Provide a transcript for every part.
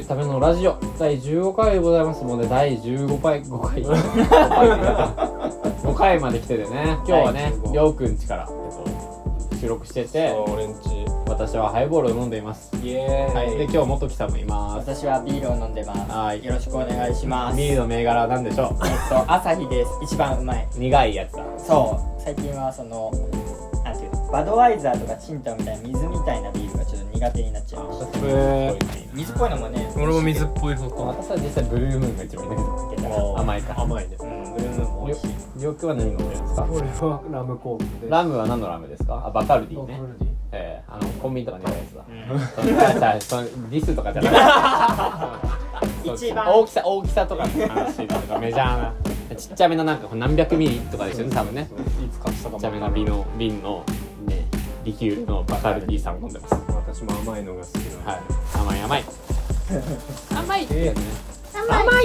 るためのラジオ。第15回でございます。ので第15回5回。5 回まで来ててね。今日はね第15りょうくんちから、えっと、収録しててそう俺んち私はハイボールを飲んでいます。イエーイ、はい。で今日元木さんもいます。私はビールを飲んでます。はい。よろしくお願いします。ビールの銘柄は何でしょえっと朝日です。一番うまい。う苦いやつだ。そう。最近はそのなんていうの？バドワイザーとかチンタンみたいな水みたいなビール苦手になっちゃいましたへ水っぽいのもね俺も水っぽい方か私は実際ブルームーンが一番いいんだけど甘いか。甘いね。うんブルームーンも美味しい。は何飲んでるんですか俺はラムコークでラムは何のラムですか？あバカルディね。ええあのコンビニとかにあるやつだそのディスとかじゃない 一番。大きさ大きさとか。の話とかメジャーな。ちっちゃめのなんか何百ミリとかですよね多分ね。いつ買ったかもちっちゃめな瓶の瓶の。ねリキュールのバカルディさん飲んでます。私も甘いのが好きなのはい。甘い甘い。甘い。ってやつね。甘い。甘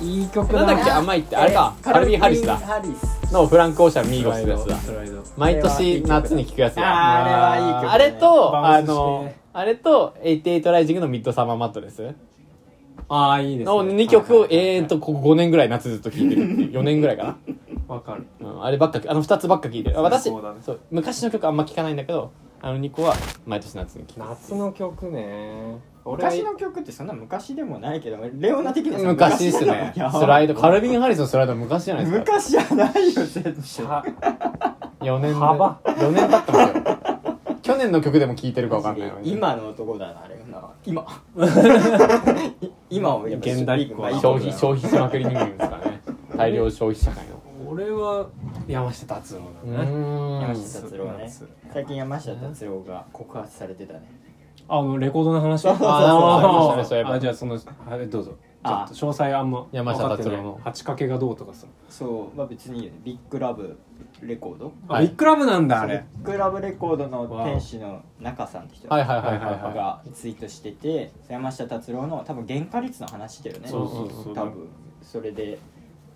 い。いい曲なんだっけ甘いってあれか。えーカルビン・ハリスだ。ハリス。のフランク・オーシャン・ミーゴススライドのやつだ。スライド。毎年夏に聴くやつだ。あれはいい曲ね。あれとあのあれと88ライジングのミッドサマーマットです。ああいいですね。の2曲を永遠とここ5年ぐらい夏ずっと聴いてる。っていう4年ぐらいかなわかる。うん、あればっかあの2つばっか聴いてる。あ私そうだね。そう昔の曲あんま聴かないんだけどあの2個は毎年夏に聴く夏の曲ね。俺昔の曲ってそんな昔でもないけどレオナ的にはさ昔ですね。スライドカルビン・ハリスのスライド昔じゃないですか。昔じゃないよ全然。4年で幅。4年経ってますよ。去年の曲でも聴いてるか分かんないのに。今の男だなあれ。な今。い 今をやっぱ現代っ子まあいい消費消費しまくり人間ですからね。大量消費社会の俺は山下達郎だね。山ん。下達郎ね。夏最近山下達郎が告発されてたね。あのレコードの話？そうそうそう。あーそう。あじゃあそのはいどうぞ。ちょあっと詳細あんま山下達郎の。分かってない。八掛けがどうとかさ。そう。まあ別にいいよね。ビッグラブレコード。はいあビッグラブなんだあビれッグラブレコードの店主の中さんって人はいはいはいはいはい。がツイートしてて山下達郎の多分原価率の話してるね。そうそうそう。多分。それで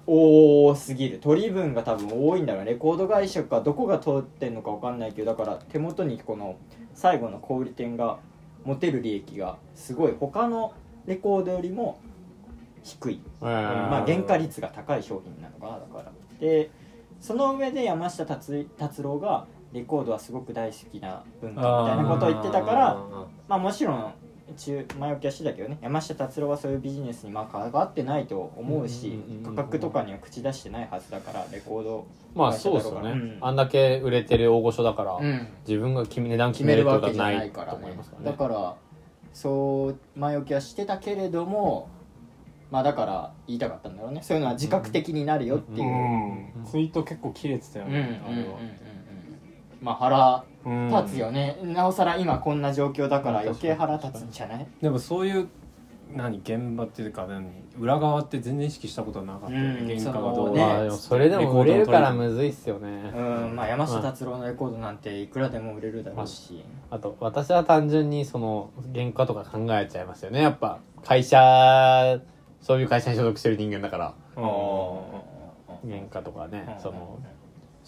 多すぎる。取り分が多分多いんだろうレコード会社かどこが通ってんのか分かんないけどだから手元にこの最後の小売店が持てる利益がすごい。他のレコードよりも低い。まあ、原価率が高い商品なのかな。だから。でその上で山下達達郎がレコードはすごく大好きな文化みたいなことを言ってたからまあもちろん中前置きはしてたけどね。山下達郎はそういうビジネスにまあ関わってないと思うし価格とかには口出してないはずだからレコードまあそうですよね、うん。あんだけ売れてる大御所だから、うん。自分が値段決決めるとわけじゃはないいからね思いますからね。だからそう前置きはしてたけれどもまあだから言いたかったんだろうね。そういうのは自覚的になるよっていう、うん。ツイート結構切れてたようん。うんうんうんねあれはまあ腹うん。立つよね、なおさら今こんな状況だから余計腹立つんじゃない？でもそういう何現場っていうか何裏側って全然意識したことはなかったよね。うん原価がどうね。それでも売れるからむずいっすよね、うんまあ山下達郎のレコードなんていくらでも売れるだろうし、あと私は単純にその原価とか考えちゃいますよね。やっぱ会社そういう会社に所属してる人間だから。うん原価とかね、うん。その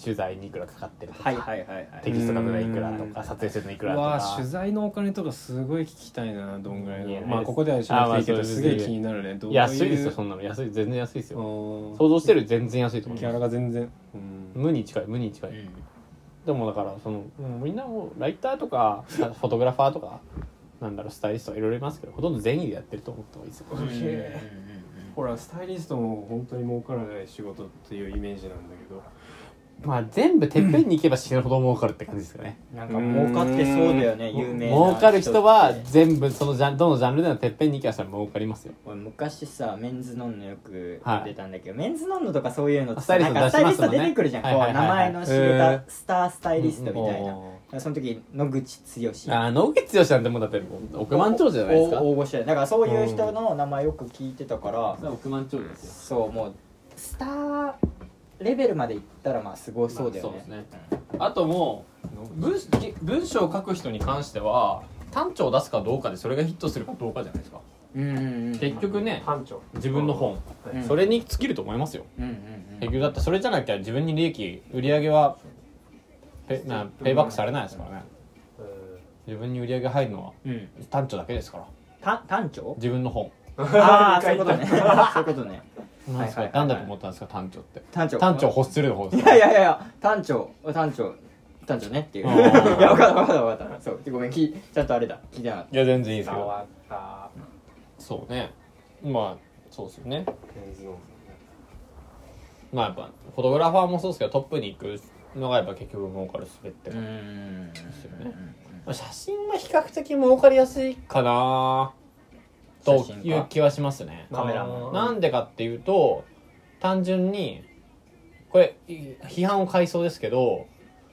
取材にいくらかかってるとか、はいはいはいはい。テキスト書くのいくらとうん。か撮影するのいくらうとか。わ取材のお金とかすごい聞きたいなどんぐらいのまあここではしなくていいけどす。げえ気になるね。どういう？安いですよそんなの。安い全然安いですよ。うん想像してる全然安いと思いギャラが全然。うん。無に近い無に近い、うん。でもだからそのみんなもうライターとか フォトグラファーとかなんだろうスタイリストいろいろいますけどほとんど善意でやってると思った方がいいですよ、ほらスタイリストも本当に儲からない仕事っていうイメージなんだけどまあ全部てっぺんに行けば死ぬほど儲かるって感じですかね。なんか儲かってそうだよねうん。有名な儲かる人は全部そのジャンどのジャンルでのてっぺんに行けばそれは儲かりますよ。俺昔さメンズノンノよくはい出たんだけど、メンズノンノとかそういうのってスタイリストなんかスタイリスト出てくるじゃん、こうはいはいはい。はい名前の知れたスタースタイリストみたいな、おその時野口剛。ーあー野口剛なんてもうだって億万長者じゃないですか？大大御所でだからそういう人の名前よく聞いてたから、億万長者ですよ。そうもうスターレベルまでいったらまあすごそうだよね,、まあそうですね。あともう文文章を書く人に関しては単調を出すかどうかでそれがヒットするかどうかじゃないですか。うんうんうんうん。結局ね自分の本。うん。それに尽きると思いますよ。うんうん結局だってそれじゃなきゃ自分に利益売り上げはペなペイバックされないですからね。自分に売り上げ入るのはうん。うん単調だけですから。た単調？自分の本。ああそういうことね。そういうことねなんですかはいはいはいはい。なんだと思ったんですか？単調って。単調。単調を欲するの方ですいやいやいやいや単調。単調。単調ねっていう。いや分かった分かった分かった。そうごめんきちゃんとあれだ。聞いてなかっいや全然いいですけど変わった。そうね。まあそうですよね。まあやっぱフォトグラファーもそうですけどトップに行くのがやっぱ結局儲かるすべってたうーんですよねまあ写真は比較的儲かりやすいかなという気はしますね。カメラマンなんでかっていうと単純にこれい批判を買いそうですけど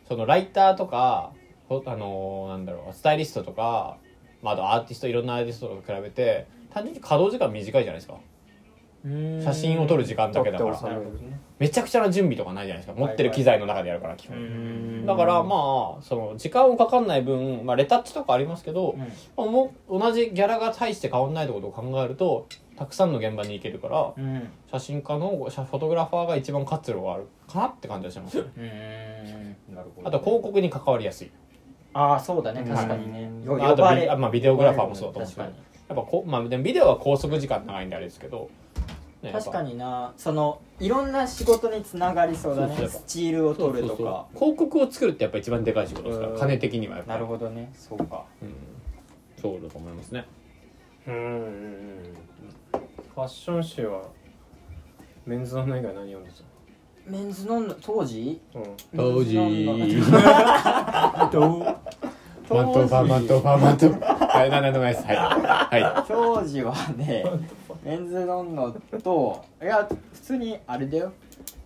そのライターとかほあのーなんだろうスタイリストとか、まあ、あとアーティストいろんなアーティストとか比べて単純に稼働時間短いじゃないですか。写真を撮る時間だけだからめちゃくちゃな準備とかないじゃないですか。持ってる機材の中でやるから基う本ん。だからまあその時間をかかんない分、まあ、レタッチとかありますけど、まあもう同じギャラが大して変わんないってことを考えるとたくさんの現場に行けるからうん。うん写真家の写フォトグラファーが一番活路があるかなって感じがします。ねうん。なるほどあと広告に関わりやすい。ああそうだね。確かにね。よあとビあまあビデオグラファーもそうだと思うんですけど。確かに。やっぱこう、まあ、でもビデオは拘束時間長いんであれですけど、ね確かににな。そのいろんな仕事につながりそうだね。そうそうスチールを取るとか。広告を作るってやっぱ一番でかい仕事ですからうん。金的にはやっぱり。なるほどね。そうか。うん。そうだと思いますね。うん。うんうんファッション誌はメンズの以外何読んでメンズの当時？たうん。当時 マントファーマントファーマントはいなんでもないですはいはい。当時はねメンズノンノといや普通にあれだよ。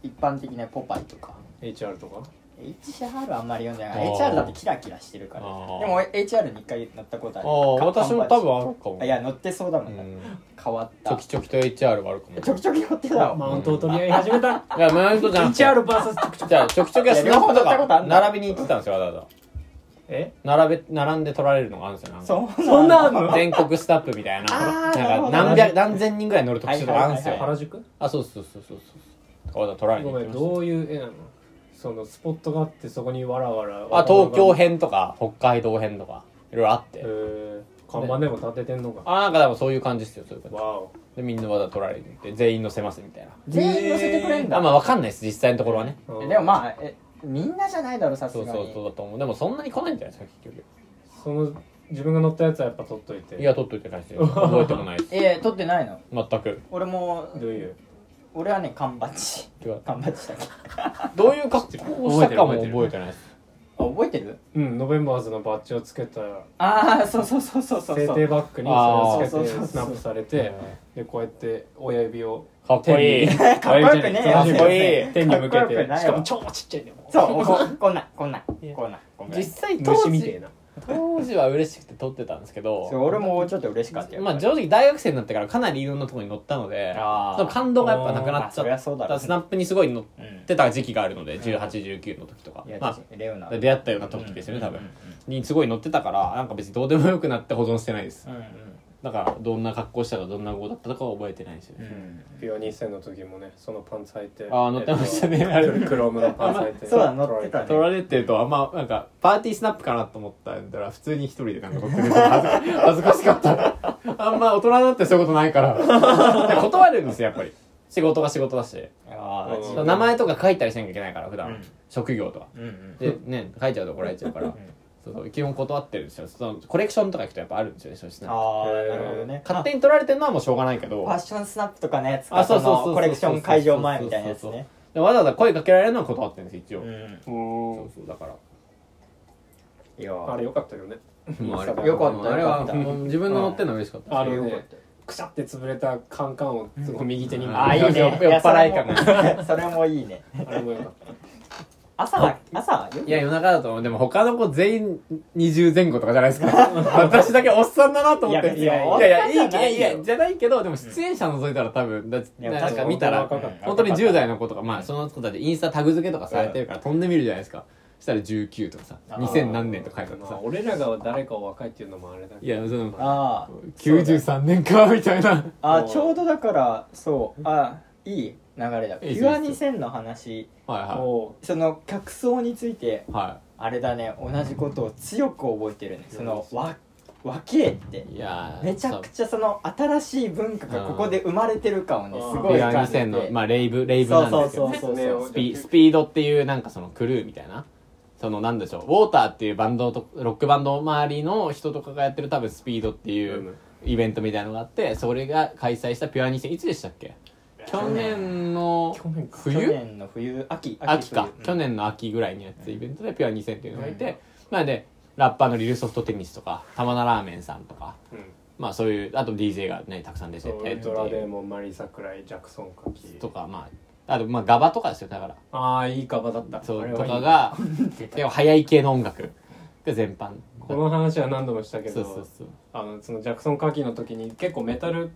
一般的なポパイとか。HR とか？HR あんまり読んでない。HR だってキラキラしてるから。でも HR に一回乗ったことあある。あか私も多分あるかも。あいや乗ってそうだもうん。ん変わっちょたきちょきと HR はあるかも。ちょきちょき乗ってたよマウントを取り合い始めた。いやマウントじゃなくて HRVS ちょくちょくじゃあちょきちょきはスナップとか並びに行ってたんですよわざわざえ？並べ並んで取られるのがあるんですよなんか。そうそんなんあんの？全国スタッフみたいな。あーなるほどなんか何百何千人ぐらい乗る特集とかあるんですよ。はいはい原宿？あそうそうそうそうそう。わざわざ取られにごめん行ってました。どういう絵なの？そのスポットがあってそこにわらわら。あ東京編とか北海道編とかいろいろあって。えー、看板でも立ててんのか。あなんかでもそういう感じですよそういう感じ。わお。でみんなわざわざ取られて全員乗せますみたいな。全員乗せてくれんだ。あまあわかんないです実際のところはね。うん。でもまあえみんなじゃないだろさすがに。そうそうそうだと思う。でもそんなに来ないんじゃないですか結局。その自分が乗ったやつはやっぱ取っといて。いや取っといてないですよ。覚えてもないです えー、撮ってないの？全く。俺もどういう？俺はね缶バッジ。違う。缶バッジだけ。どういう格好をしたかも覚えてないです。あ覚えてる？うんノベンバーズのバッジをつけた。ああそうそうそうそうそう制定バッグにそれをつけあーそうそうそうてスナップされてでこうやって親指をかっこいい。かっこよくねえよ。かっこいい。天に向けかっこよくないわてしかも超ちっちゃいねそうここんなこんなこんなこん。な実際当時当時は嬉しくて撮ってたんですけど。俺もちょっと嬉しかったよまあ正直大学生になってからかなりいろんなところに乗ったので感動がやっぱなくなっちゃっそうだろうたスナップにすごい乗っうんてた時期があるので1819の時とか。まあ出会ったような時ですよね多分。うんにすごい乗ってたからなんか別にどうでもよくなって保存してないです。うんうんだからどんな格好したかどんな語だったとかは覚えてないですよね。ピュア2000の時もねそのパンツ履いてあー乗ってました。ねえっとあれクロームのパンツ履いて。そうだ乗ってたね。撮られてるとあんまなんかパーティースナップかなと思ったら普通に一人でなんか撮ってるの恥ずか恥ずかしかった。あんま大人になってそういうことないから。で断るんですよやっぱり。仕事が仕事だし。あ名前とか書いたりしなきゃいけないから普段、うん。職業とかうんうん。でね書いちゃうと怒られちゃうからそうそう基本断ってるんですよ。そのコレクションとか行くとやっぱあるんですよねそういうスナップああなるほどね。勝手に撮られてるのはもうしょうがないけど。ファッションスナップとかのやつあそうそうそうそうのコレクション会場前みたいなやつね。でわざわざ声かけられるのは断ってるんです一応、うん。そうそうだから。いやあれよかったよね。もうあれよかったあれはよかったもう自分の乗ってるのは嬉しかった。あのねよかったくしゃって潰れたカンカンをすごい右手にうん。ああいいね。酔っ払い感が。それもいいね。あれもよかっ朝は朝いや夜中だと思う。でも他の子全員20前後とかじゃないですか。私だけおっさんだなと思って。いやいやいやいいいやいやじゃないけどでも出演者除いたら多分だなんか見たら本当に10代の子とかまあその子たちインスタタグ付けとかされてるから飛んでみるじゃないですか。そしたら19とかさあー。2000何年とか書いてあってた、まあさ、俺らが誰かを若いっていうのもあれだけいやそのあ93年かみたいな。ああちょうどだからそう。あいい流れだ。ピュア2000の話はいはおその客層についてい。はあれだね同じことを強く覚えてるね。そのわ若えって。いやーめちゃくちゃその新しい文化がここで生まれてる感をねうん。すごい感じて。2000の、まあ、レイブレイブなんですけど、そうそうスピスピードっていうなんかそのクルーみたいな。そのなんでしょう。ウォーターっていうバンドとロックバンド周りの人とかがやってる多分スピードっていうイベントみたいなのがあってそれが開催したピュア2000いつでしたっけ去年の去年か。去冬年の冬秋秋か、冬去年の秋ぐらいにやってたイベントでピュア2000っていうのがいて、なのでラッパーのリルソフトテニスとか玉名ラーメンさんとかうん。まあそういうあと DJ がねたくさん出ててルトラデーモンマリー桜井ジャクソンカキとかまああとまあガバとかですよだから。ああいいカバだった。そうとかがでも速い。系の音楽が全般この話は何度もしたけどそうそうそうあのそのジャクソンカキの時に結構メタル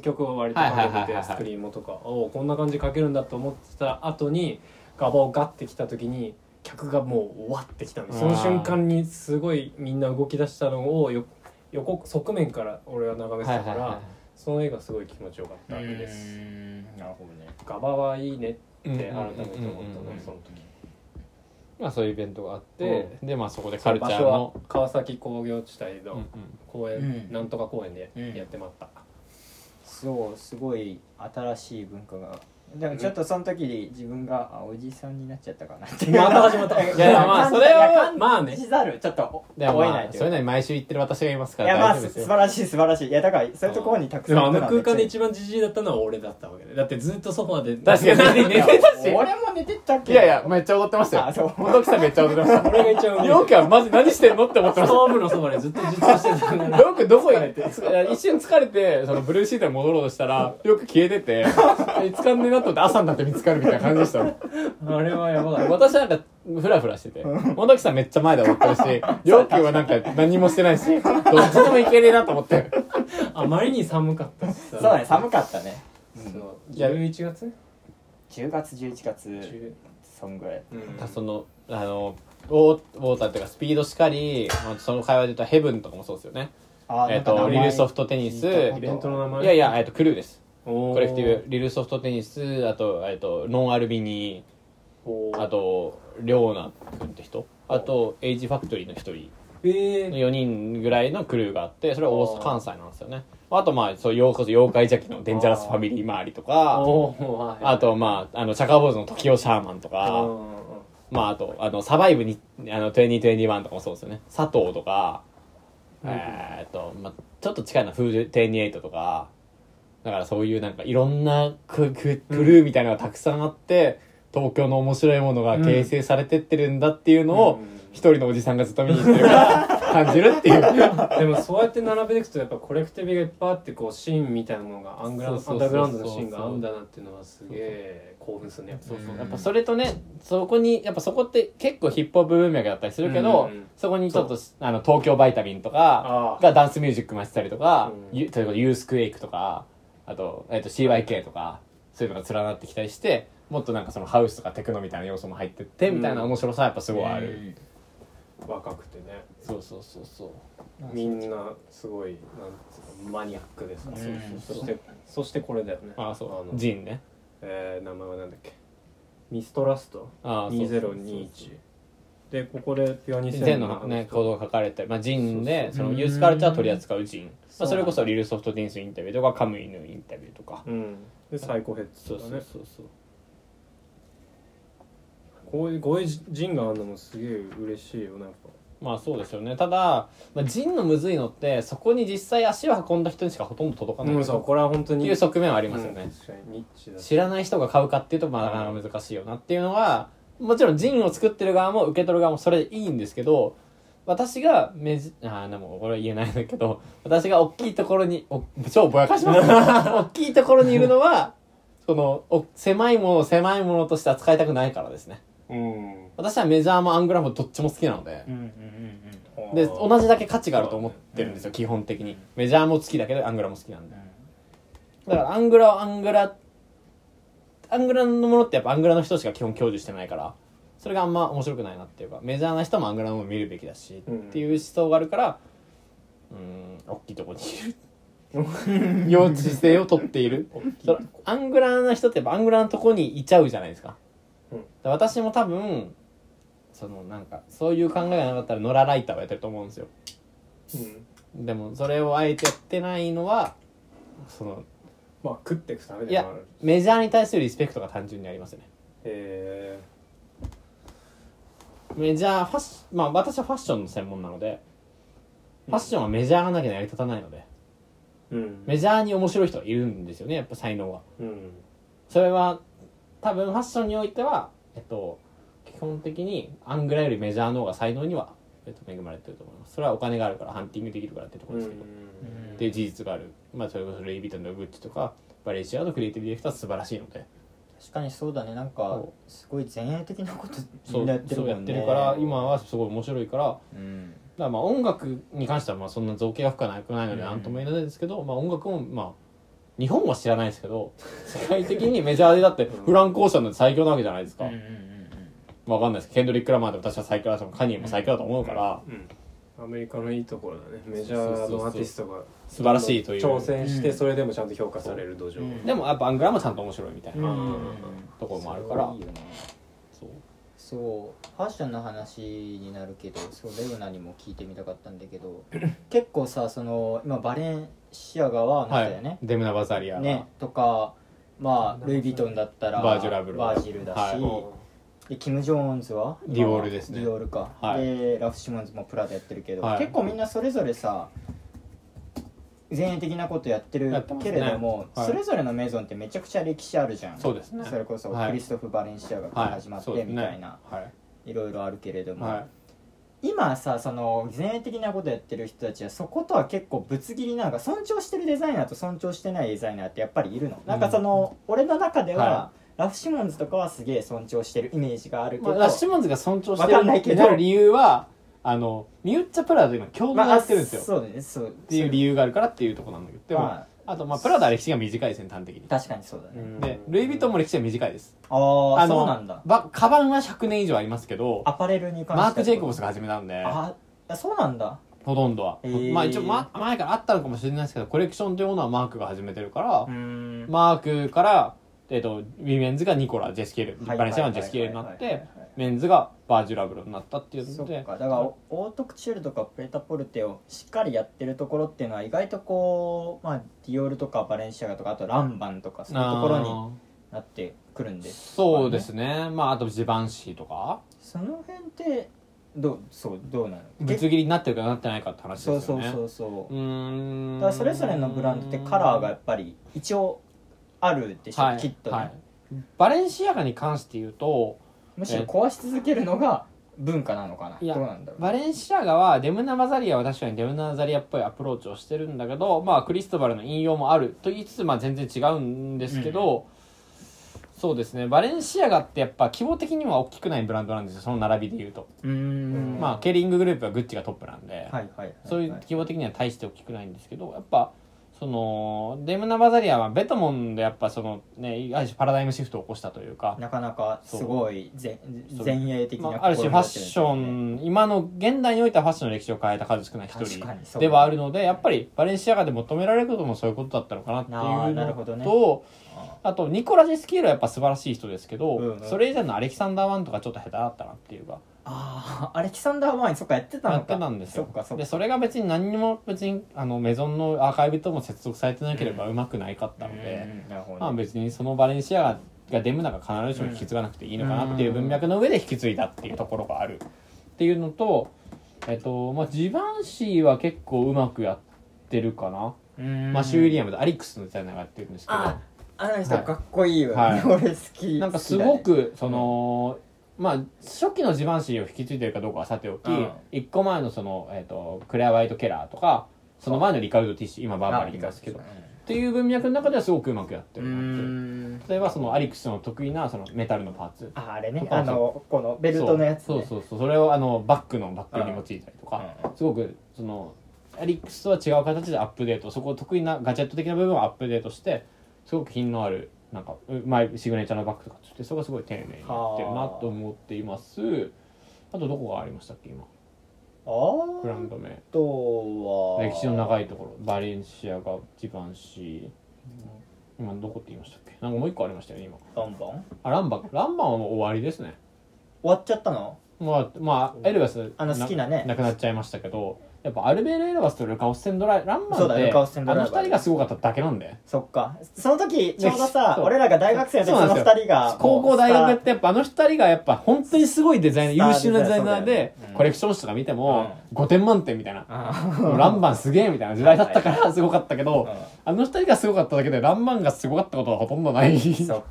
曲を割とかけててスクリームとかおおこんな感じで書けるんだと思ってた後にガバをガッてきた時に客がもうわってきたの。その瞬間にすごいみんな動き出したのをよ横側面から俺は眺めてたから、その絵がすごい気持ちよかったうん。ですなるほどね。ガバはいいねってうん改めて思ったうんうんうんうんねその時。まあそういうイベントがあって、でまあそこでカルチャー場所はの川崎工業地帯の公園、うん。なんとか公園でうんやってまった、そうすごい新しい文化がでもちょっとその時に自分があおじさんになっちゃったかなってまた始まった。い いやまあそれはまあね。ちょっと追えないというまあそういうのに毎週行ってる私がいますかいやまあ素晴らしい素晴らしい。いやだからそういうところにたくさん。行くは空間で一番じじいだったのは俺だったわけで。だってずっとソファーで。確かに。寝てたし。俺も寝てたけ？いやいやめっちゃ踊ってましたよ。あそう。本木さんめっちゃ踊ってました。俺が一番上陽気はマジ何してんのって思ってました。ストーブのそばでずっと実況してたからよくどこへつ一瞬疲れてそのブルーシートに戻ろうとしたらよく消えてて見つかんねえなと思って朝になって見つかるみたいな感じでしたあれはやばかった私なんかフラフラしてて。本木さんめっちゃ前で踊ってるし陽気はなんか何もしてないしどっちでもいけねえなと思って。あまりに寒かったしさ。そうだね寒かったね。そう。いや11月？10月11月。10そんぐらい。うん。そのあのウォーウォーターっていうかスピードしかり、まあ、その会話で言うとヘブンとかもそうですよね。あえっ、とリルソフトテニス。イイベントの名前？いやいや、えっと、クルーですココレクティブリルソフトテニスあと,、えっとノンアルビニあとリョーナ君って人？あとエイジファクトリーの一人。ええ4人ぐらいのクルーがあってそれは大関西なんですよね。あとまあそう妖怪妖怪邪気のデンジャラスファミリー周りとか。あとまああのチャカーボーズの時代シャーマンとか。まああとあのサバイブにあの2021とかもそうですよね。佐藤とか。うん。えーっと、まあ、ちょっと近いのはフード28とかだからそういうなんかいろんなクククルーみたいなのがたくさんあって、東京の面白いものが形成されてってるんだっていうのを、うん。一人のおじさんがずっと見に行ってるから感じるっていう。でもそうやって並べていくとやっぱコレクティブがいっぱいあってこうシーンみたいなものがアングラそうそうそうそうアンダーグラウンドのシーンがあるんだなっていうのはすげえ興奮するねそうそう。うんやっぱそれとねそこにやっぱそこって結構ヒップホップ文脈だったりするけど、うんそこにちょっとあの東京バイタミンとかがダンスミュージックもやってたりとか、う例えばユースクエイクとかあと,、えっと CYK とかそういうのが連なってきたりしてもっとなんかそのハウスとかテクノみたいな要素も入ってってみたいな面白さはやっぱすごいある、若くてね。そうそうそうそう。みんなすごいなんつうのマニアックでさ、うん。そしてそしてこれだよね。ああそう。のジンね。えー名前はなんだっけ。ミストラスト。ああそうそうそう2021でここでピュア2000全のねコードが書かれて、まあ、ジンでそのユースカルチャー取り扱うジン、まあ、それこそリルソフトテニスインタビューとかカムイヌインタビューとか、うん。でサイコヘッそうそうズとかねそうそう。こういうこういう陣があるのもすげえ嬉しいよなんか。まあそうですよね。ただ、まあ、ジンのむずいのってそこに実際足を運んだ人にしかほとんど届かない。うんそうこれは本当にいう側面はありますよね、うん知らない人が買うかっていうとまあなかなか難しいよなっていうのはもちろんジンを作ってる側も受け取る側もそれでいいんですけど私がめじあーでもこれは言えないんだけど私が大きいところにお超ぼやかしますね。大きいところにいるのはそのお狭いものを狭いものとして扱いたくないからですね。うん。私はメジャーもアングラもどっちも好きなので。うんうんうん。で同じだけ価値があると思ってるんですよ、基本的に。メジャーも好きだけどアングラも好きなんで。だからアングラはアングラアングラのものってやっぱアングラの人しか基本享受してないからそれがあんま面白くないなっていうかメジャーな人もアングラのものを見るべきだし、うん。っていう思想があるからうん大きいとこにいる。幼稚性を取っている。アングラな人ってやっぱアングラのとこにいちゃうじゃないですか,、うん。私も多分そのなんかそういう考えがなかったらノラライターをやってると思うんですよ。うん。でもそれをあえてやってないのはそのまあ食っていくためいやでもあるメジャーに対するリスペクトが単純にありますね。へメジャーファッシまあ私はファッションの専門なのでファッションはメジャーがなきゃ成り立たないのでえうん。メジャーに面白い人はいるんですよねやっぱ才能は。うん。それは多分ファッションにおいてはえっと基本的にアングラよりメジャーの方が才能には、えっと、恵まれてると思います。それはお金があるからハンティングできるからってところですけど、っていう事実があるまあそれこそレイ・ヴィトンのグッチとかバレンシアのクリエイティブディレクターは素晴らしいので。確かにそうだね。なんかそすごい前衛的なことそうみんなやってるそうもんねやってるから今はすごい面白いから。だかうんらまあ音楽に関してはまあそんな造形が深くないのでうん。何とも言えないですけど、まあ音楽もまあ日本は知らないですけど 世界的にメジャーでだってフランク・オーシャンなんて最強なわけじゃないですか、うんうんうんわかんないです。ケンドリック・ラマーで私は最強だと思う。カニエも最強だと思うから、うんアメリカのいいところだね。メジャーのアーティストが素晴らしいという。挑戦してうん。それでもちゃんと評価される土壌うん。でもやっぱアングラもちゃんと面白いみたいな、うん。うんうんところもあるから。そう。そう。ファッションの話になるけどそうレグナにも聞いてみたかったんだけど 結構さその今バレンシアガは人だよね、デムナ・バザリアが、ねとかまあルイ・ヴィトンだったらバージュラブルバージルだし、はいでキム・ジョーンズは？ディオールですね。ディオールか、はい。でラフ・シモンズもプラダやってるけど、はい。結構みんなそれぞれさ前衛的なことやってるけれども、はい。それぞれのメゾンってめちゃくちゃ歴史あるじゃん。そうですね。それこそはい。クリストフ・バレンシアガから始まってみたいな、はい。いろいろあるけれども、はい。今さその前衛的なことやってる人たちはそことは結構ぶつ切りなんか尊重してるデザイナーと尊重してないデザイナーってやっぱりいるの、なんかその俺の中では、はラフ・シモンズとかはすげえ尊重してるイメージがあるけど、まあ、ラッシュモンズが尊重してわかんないけどるなる理由はあのミウッチャプラダと今共同でやってるんですよ、まあ、そうだねそうっっていう理由があるからっていうところなんだけどでも、まあ、とまあプラダは歴史が短いですね端的に。確かにそうだね、うん。でルイ・ヴィトンも歴史が短いです。ああそうなんだ。ばカバンは100年以上ありますけどアパレルに関してはマーク・ジェイコブスが始めたんで。ああそうなんだ。ほとんどは、へー。まあ一応、ま、前からあったのかもしれないですけどコレクションというものはマークが始めてるから、うーん。マークから、えっとウィメンズがニコラ・ゲスキエール。はいバレンシアガのゲスキエールになってメンズがバージュラブルになったっていうので。か。だからオートクチュールとかプレタポルテをしっかりやってるところっていうのは意外とこうまあディオールとかバレンシアガとかあとランバンとかそういうところになってくるんですそうですね。まああとジバンシーとか。その辺ってどうそうどうなの？ぶつ切りになってるかなってないかって話ですよね。そうそうそうそう。うーん。だからそれぞれのブランドってカラーがやっぱり一応あるでしょ、はいきっとね、はい。バレンシアガに関して言うとむしろ壊し続けるのが文化なのかな？なんだろう？バレンシアガはデムナ・バザリアは確かにデムナ・バザリアっぽいアプローチをしてるんだけど、まあ、クリストバルの引用もあると言いつつ、まあ、全然違うんですけど、そうですね。バレンシアガってやっぱ規模的には大きくないブランドなんですよ。その並びで言うと、うーん。まあケリンググループはグッチがトップなんで、はいはいはい。そういう規模的には大して大きくないんですけどやっぱそのデムナ・バザリアはベトモンでやっぱそのねある種パラダイムシフトを起こしたというか、なかなかすごい前衛的なまあ、ある種ファッション、今の現代においてはファッションの歴史を変えた数少ない一確人ではあるのでやっぱりバレンシアガで求められることもそういうことだったのかなっていうのほどね。とあとニコラ・ジェスキールはやっぱ素晴らしい人ですけど、うんうん。それ以前のアレキサンダー・ワンとかちょっと下手だったなっていうかああアレキサンダー・ワインそっかやってたのか。やってたんですよ。そっかそっか。でそれが別に何にも別にあのメゾンのアーカイブとも接続されてなければうまくないかったので、うんなるほど。まあ別にそのバレンシアガがデムナが必ずしも引き継がなくていいのかなっていう文脈の上で引き継いだっていうところがある。っていうのと、えっとまあ、ジバンシーは結構うまくやってるかな、うん。マシュー・ウィリアムとアリックスのデザイナーがやってるんですけど。ああの人はい。かっこいいよ、は い俺好き。なんかすごくその、まあ初期のジバンシーを引き継いでるかどうかはさておき、うん。一個前のその、えっとクレア・ワイト・ケラーとかその前のリカルド・ティッシ今バーバリーいますけどっていう文脈の中ではすごくうまくやってうるなってん。例えばそのアリックスの得意なそのメタルのパーツ。ああれね。あのこのベルトのやつ、ね、そうそうそう。そう。それをあのバックのバックに用いたりとか、うん。すごくそのアリックスとは違う形でアップデート。そこを得意なガジェット的な部分をアップデートしてすごく品のあるなんかうまいシグネチャーのバッグとかってそれがすごい丁寧にやってるなと思っています。あとどこがありましたっけ今？ブランド名。あとは。歴史の長いところ。バレンシアガジバンシ今どこって言いましたっけ？なんかもう一個ありましたよね今。ランバン？あランバン。ランバンはもう終わりですね。終わっちゃったの？まあ、まあ、エルバス。あの好きなね。亡くなっちゃいましたけどやっぱアルベール・エルバスとルカ・オッセンドライランマンってあの二人がすごかっただけなんでそっか。その時ちょうどさ俺らが大学生の時その二人が高校大学ってやっぱあの二人がやっぱ本当にすごいデザイナー優秀なデザイナーでコレクション誌とか見てもう5点満点みたいな。あランマンすげえみたいな時代だったからすごかったけどうん。あの二人がすごかっただけでランバンがすごかったことはほとんどない。そう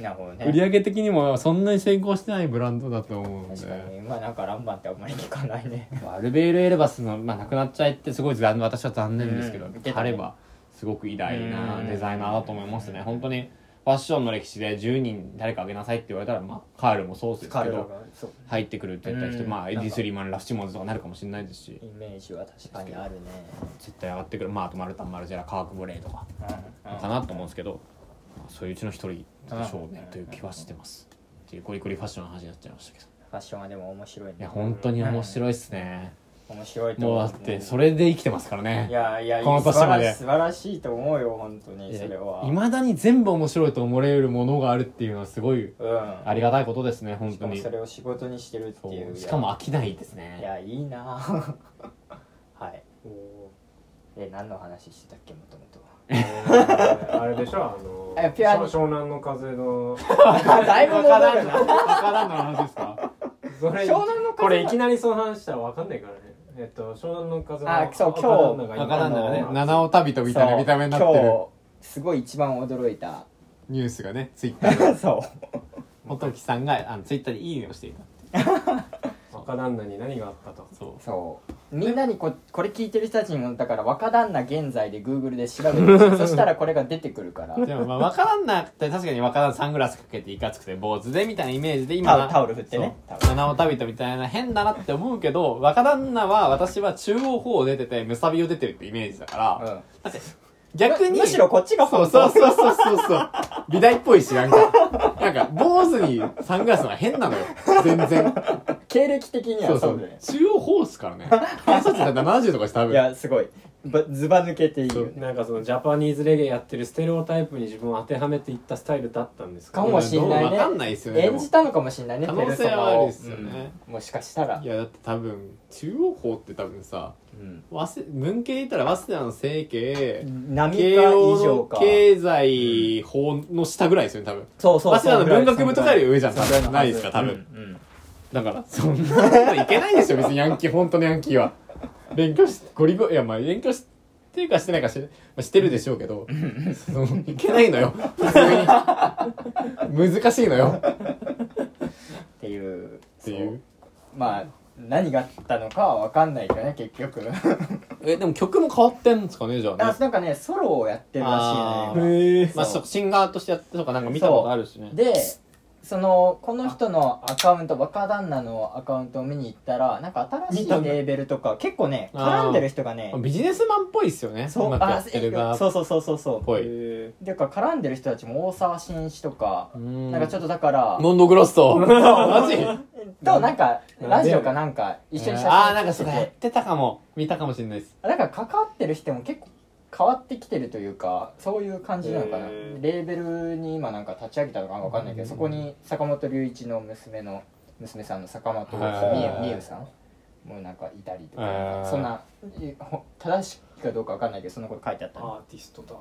なるほどね。売上的にもそんなに成功してないブランドだと思うんで。確かに。まあなんかランバンってあんまり聞かないね。アルベール・エルバスの、まあ、亡くなっちゃいってすごい残私は残念ですけど、うん。出たね彼はすごく偉大なうん。デザイナーだと思いますね。本当にファッションの歴史で10人誰かあげなさいって言われたら、まあ、カールもそうですけど入ってくるって言った人、うん。まあ、エディ・スリーマンラフシモンズとかなるかもしれないですし。イメージは確かにあるね。絶対上がってくる、まあ、あとマルタン・マルジェラカーク・ボレーとか。かなと思うんですけど、まあそういううちの一人でしょうねという気はしてます。っていうコリコリファッションの話になっちゃいましたけど。ファッションはでも面白いね。いや本当に面白いっすね、面白いともう思だってそれで生きてますからね。いやいやこの年まで。素晴らし素晴らしいと思うよ本当にそれは。いまだに全部面白いと思えるものがあるっていうのはすごいうん。ありがたいことですね本しかも当にそれを仕事にしてるってそいう。う。しかもい飽きないですやいねやいいな。はい。え何の話してたっけもともと。えーあれでしょあのえピュアに湘湘南の風の。だいぶ戻るなわからんの話ですかそれ湘南の風これいきなりその話したら分かんないからね。えっと湘南の風のあそう赤今日。旦那がわからんのがね。今七尾旅人みたいな見た目になってる。今日すごい一番驚いた。ニュースがねツイッターで。そう。元木さんがあのツイッターでいいねをしていた。若旦那に何があったと。そう。そうみんなにここれ聞いてる人たちにもだから若旦那現在で Google で調べてそしたらこれが出てくるから。でもまあ分からんなくて確かに分からんサングラスかけていかつくて坊主でみたいなイメージで今タオル振ってね。七尾旅人みたいな変だなって思うけど若旦那は私は中央方を出ててむさびを出てるってイメージだから、うん。だって逆に。むしろこっちがそう本当。そうそうそうそうそう。美大っぽいしなんか。なんか坊主にサングラスのが変なのよ。全然。経歴的にそうそう。はそうだね。中央方っすからね。偏差値だったら70とかして多分。いやすごい。ばずば抜けていいよ。ねなんかそのジャパニーズレゲエやってるステレオタイプに自分を当てはめていったスタイルだったんですか？かもしんないね。分かんないですよね。演じたのかもしれないね可能性はあるっすよね。うんもしかしたら。いやだって多分中央法って多分さうん早稲文系で言ったら早稲田の政経波慶か。以応の上か経済法の下ぐらいですよね多分。そうそう早稲田の文学部とかより上じゃん。そぐらのはずないですか多分。うんうん。だからそんなこといけないでしょ別にヤンキー本当のヤンキーは。勉強しゴリゴリいやまあ勉強してるかしてないかし,、まあ、してるでしょうけどそのいけないのよ。普通に。難しいのよ。っていうっていう。まあ何があったのかは分かんないけどね結局。えでも曲も変わってんですかねじゃあね。あなんかねソロをやってるらしいあねまあシンガーとしてやってとかなんか見たことあるしね。でそのこの人のアカウント若旦那のアカウントを見に行ったらなんか新しいレーベルとか結構ね絡んでる人がねビジネスマンっぽいっすよね。そうあってる側。っそうそうそうそうそう。ぽい。えでか絡んでる人たちも大沢紳一とかななんかちょっとだからモンドグロッソマジ？となんかうん。ラジオかなんか一緒に写真ああーなんかそれやってて。たかも。見たかもしれないです。なんか関わってる人も結構変わってきてるというかそういう感じなのかな。レーベルに今なんか立ち上げたのか分かんないけどそこに坂本龍一の娘の娘さんの坂本美優さんもなんかいたりとかそんな正しいかどうか分かんないけどそんなこと書いてあったー、アーティストだ。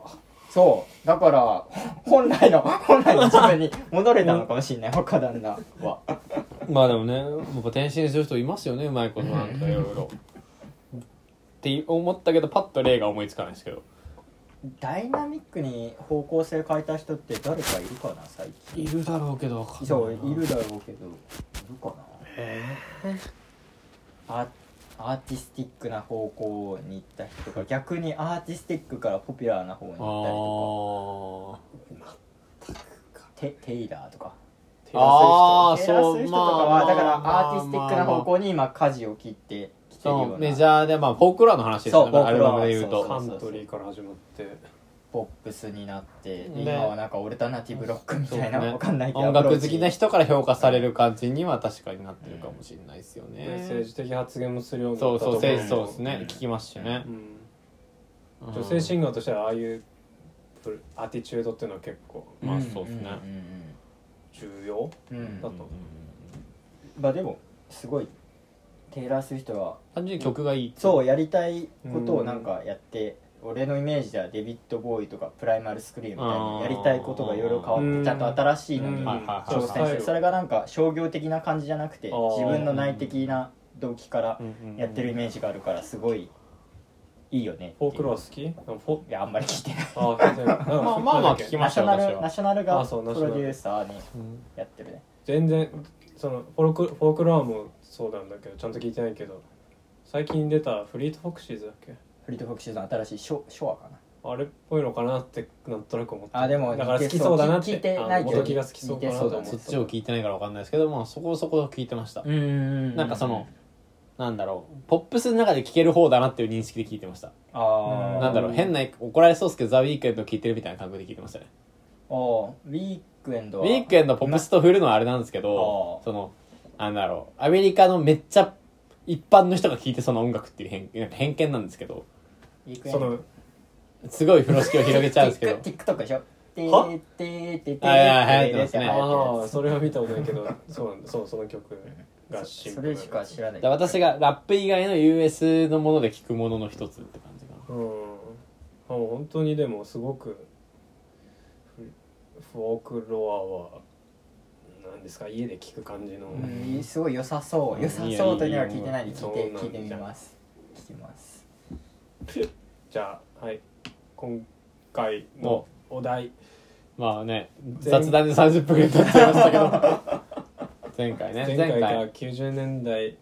そう。だから本来の本来の自分に戻れたのかもしれない。若旦那は。まあでもねやっぱ転身する人いますよねうまいことなんかいろいろって思ったけどパッと例が思いつかないですけど。ダイナミックに方向性変えた人って誰かいるかな最近。いるだろうけどそういるだろうけどいるかな。アアーティスティックな方向に行った人とか逆にアーティスティックからポピュラーな方にあ行ったりとか。テテイラーとか。テイラーする人。とかはだからまあアーティスティックな方向に今舵を切ってそうメジャーでまあフォークロアの話ですよねそうアルバムで言うと。カントリーから始まって。ポップスになって。ね今はなんかオルタナティブロックみたいなそうね。わかんないけど。音楽好きな人から評価される感じには確かになってるかもしれないですよね、で政治的発言もするようになそうそうったと思政治そうですね、うん聞きますしね。う、ん。女性シンガーとしてはああいうアティチュードっていうのは結構まあそうですね。重要？うん。うんうんうんだとまあでもすごいテイラー・スウィフトは単純に曲がいいそうやりたいことをなんかやって、俺のイメージではデビッド・ボーイとかプライマル・スクリーンみたいにやりたいことがいろいろ変わうん。ってちゃんと新しいのに挑戦してそれがなんか商業的な感じじゃなくて自分の内的な動機からやってるイメージがあるからすごいいいよねフォークロアい好き？あのフォやあんまり聞いてない。まあまあまあ聞きまナショナした私は。ルナショナルがあそうプナショナル。ロデューサーにうんやってるね。全然そのフォークフォークロアもそうなんだけどちゃんと聞いてないけど。最近出たフリートフォクシーズだっけ？フリート・フォクシーズの新しいショショアかな。あれっぽいのかなってなんとなく思ってあでもだから好きそうだなって聞いてないけどあ元木が好きそうかなと思って。そっちを聞いてないから分かんないですけどまあそこそこ聞いてました。うんなんかそのなんだろうポップスの中で聴ける方だなっていう認識で聞いてました。ああなんだろう変な怒られそうですけどザ・ウィークエンド聞いてるみたいな感覚で聞いてましたね。あー。ウィークエンドはウィークエンドポップスと振るのはあれなんですけどそのなんだろう。アメリカのめっちゃ一般の人が聴いてその音楽っていう偏偏見なんですけど。そのすごい風呂敷を広げちゃうんですけど。TikTok でしょ？ててーてーてあいや流行ってますねああそれは見たことないけどそうなんだそうその曲がシンプルそれしか知らない私がラップ以外の US のもので聴くものの一つって感じかなうんあもう本当にでもすごくフフォークロアは何ですか？家で聴く感じの、うん。すごい良さそう。うん。良さそうというのは聞いてない。んで聞いて聞いてみます。聞きます。じゃあはい。今回のお題。まあね前雑談で30分ぐらい経っちゃいましたけど。前回ね。前回が90年代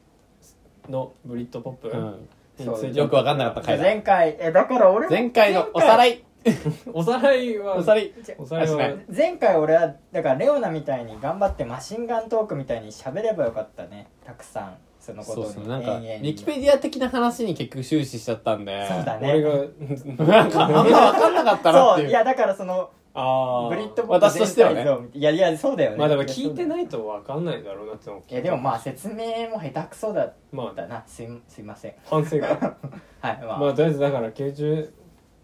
のブリッドポップうん。についてよくわかんなかった回だ。前回。えだから俺も前回のおさらい おさらいはおさらい。おさらいは前回俺はだからレオナみたいに頑張ってマシンガントークみたいに喋ればよかったね。たくさんそのこそうとに。そうなんかウィキペディア的な話に結局終始しちゃったんでそうだね。俺が なんかあんま分かんなかったなっていう。そういやだからそのああブリッド私としてはね。いやいやそうだよね。まあでも聞いてないと分かんないだろうなって思ういやでもまあ説明も下手くそだっまあたな。すいすいません。反省が。はいまあ、まあとりあえずだから90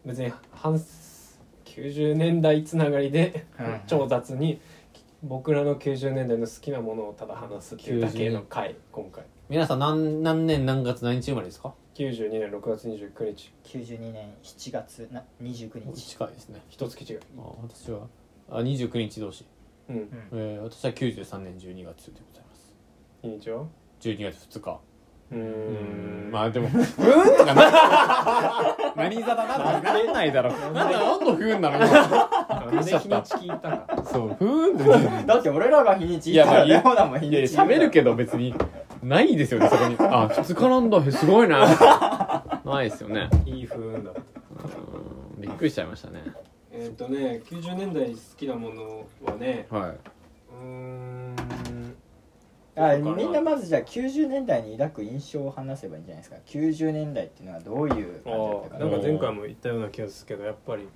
別に反90年代つながりでうん超雑に僕らの90年代の好きなものをただ話すっていうだけの回今回。皆さん何何年何月何日生まれですか？92年6月29日。92年7月な29日。近いですね。一月違い。あ私はあ29日同士、うん。うんえー、私は93年12月でございます。日にちは？12月2日うーん。まあでもふーんとかな何座だな。とかなんないだろなんだ何のふーんなの？日にち聞いたかそうふーんってだって俺らが日にちいやまあレオナも日にち言う喋るけど別にないですよねそこに。あ2日なんだへすごいな。ないですよね。いい風だった。うん。びっくりしちゃいましたね。えっとね90年代好きなものはねはうーんあみんなまずじゃあ90年代に抱く印象を話せばいいんじゃないですか。90年代っていうのはどういうあ感じだったか。なんか前回も言ったような気がするけどやっぱり。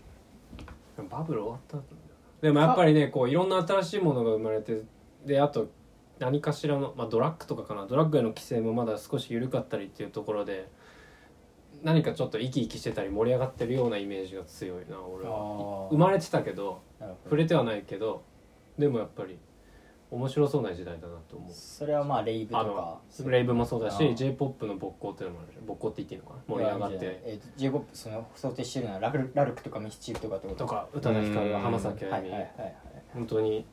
バブル終わったんだよでもやっぱりねこういろんな新しいものが生まれてであと何かしらの、まあ、ドラッグとかかな。ドラッグへの規制もまだ少し緩かったりっていうところで何かちょっと生き生きしてたり盛り上がってるようなイメージが強いな俺あはー。生まれてたけど。触れてはないけどでもやっぱり面白そうな時代だなと思う。それはまあレイブとか。あのレイブもそうだし j p o p の勃興っていうのもある勃興って言っていいのかな盛り上がって。えー、j ポップその想定してるのはラルラルクとかミスチルとかってこと？とか宇多田ヒカルうん。浜崎あゆみ。はいはいはいはい本当に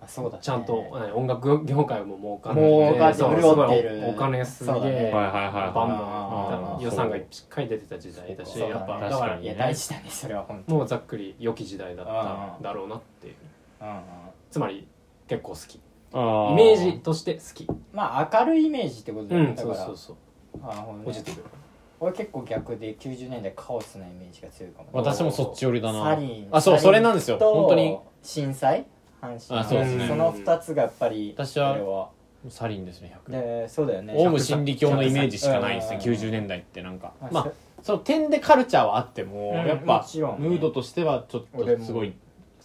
あそうだね。ちゃんと、はい音楽業界も儲かって儲かってそう潤ってる。すごいお金すげそうだね。えはいはいはい。バンあーバン予算がしっかり出てた時代だしそうだねやっぱだ確かにからいや大事だねそれは本当もうざっくり良き時代だっただろうなっていう。うんうん。つまり結構好き。イあメージとして好き。まあ明るいイメージってことだうんよねだから。そうそうそう。あほどね。ポジティブ俺結構逆で90年代カオスなイメージが強いかも。私もそっち寄りだな。サリンあそうサリンそれなんですよ。と本当に。震災？阪神。あそうですね。その2つがやっぱり私は俺はサリンですね100でそうだよね。オウム真理教のイメージしかないですねうん。90年代ってなんか。あまあその点でカルチャーはあってもうんやっぱもちろんムードとしてはちょっとすごい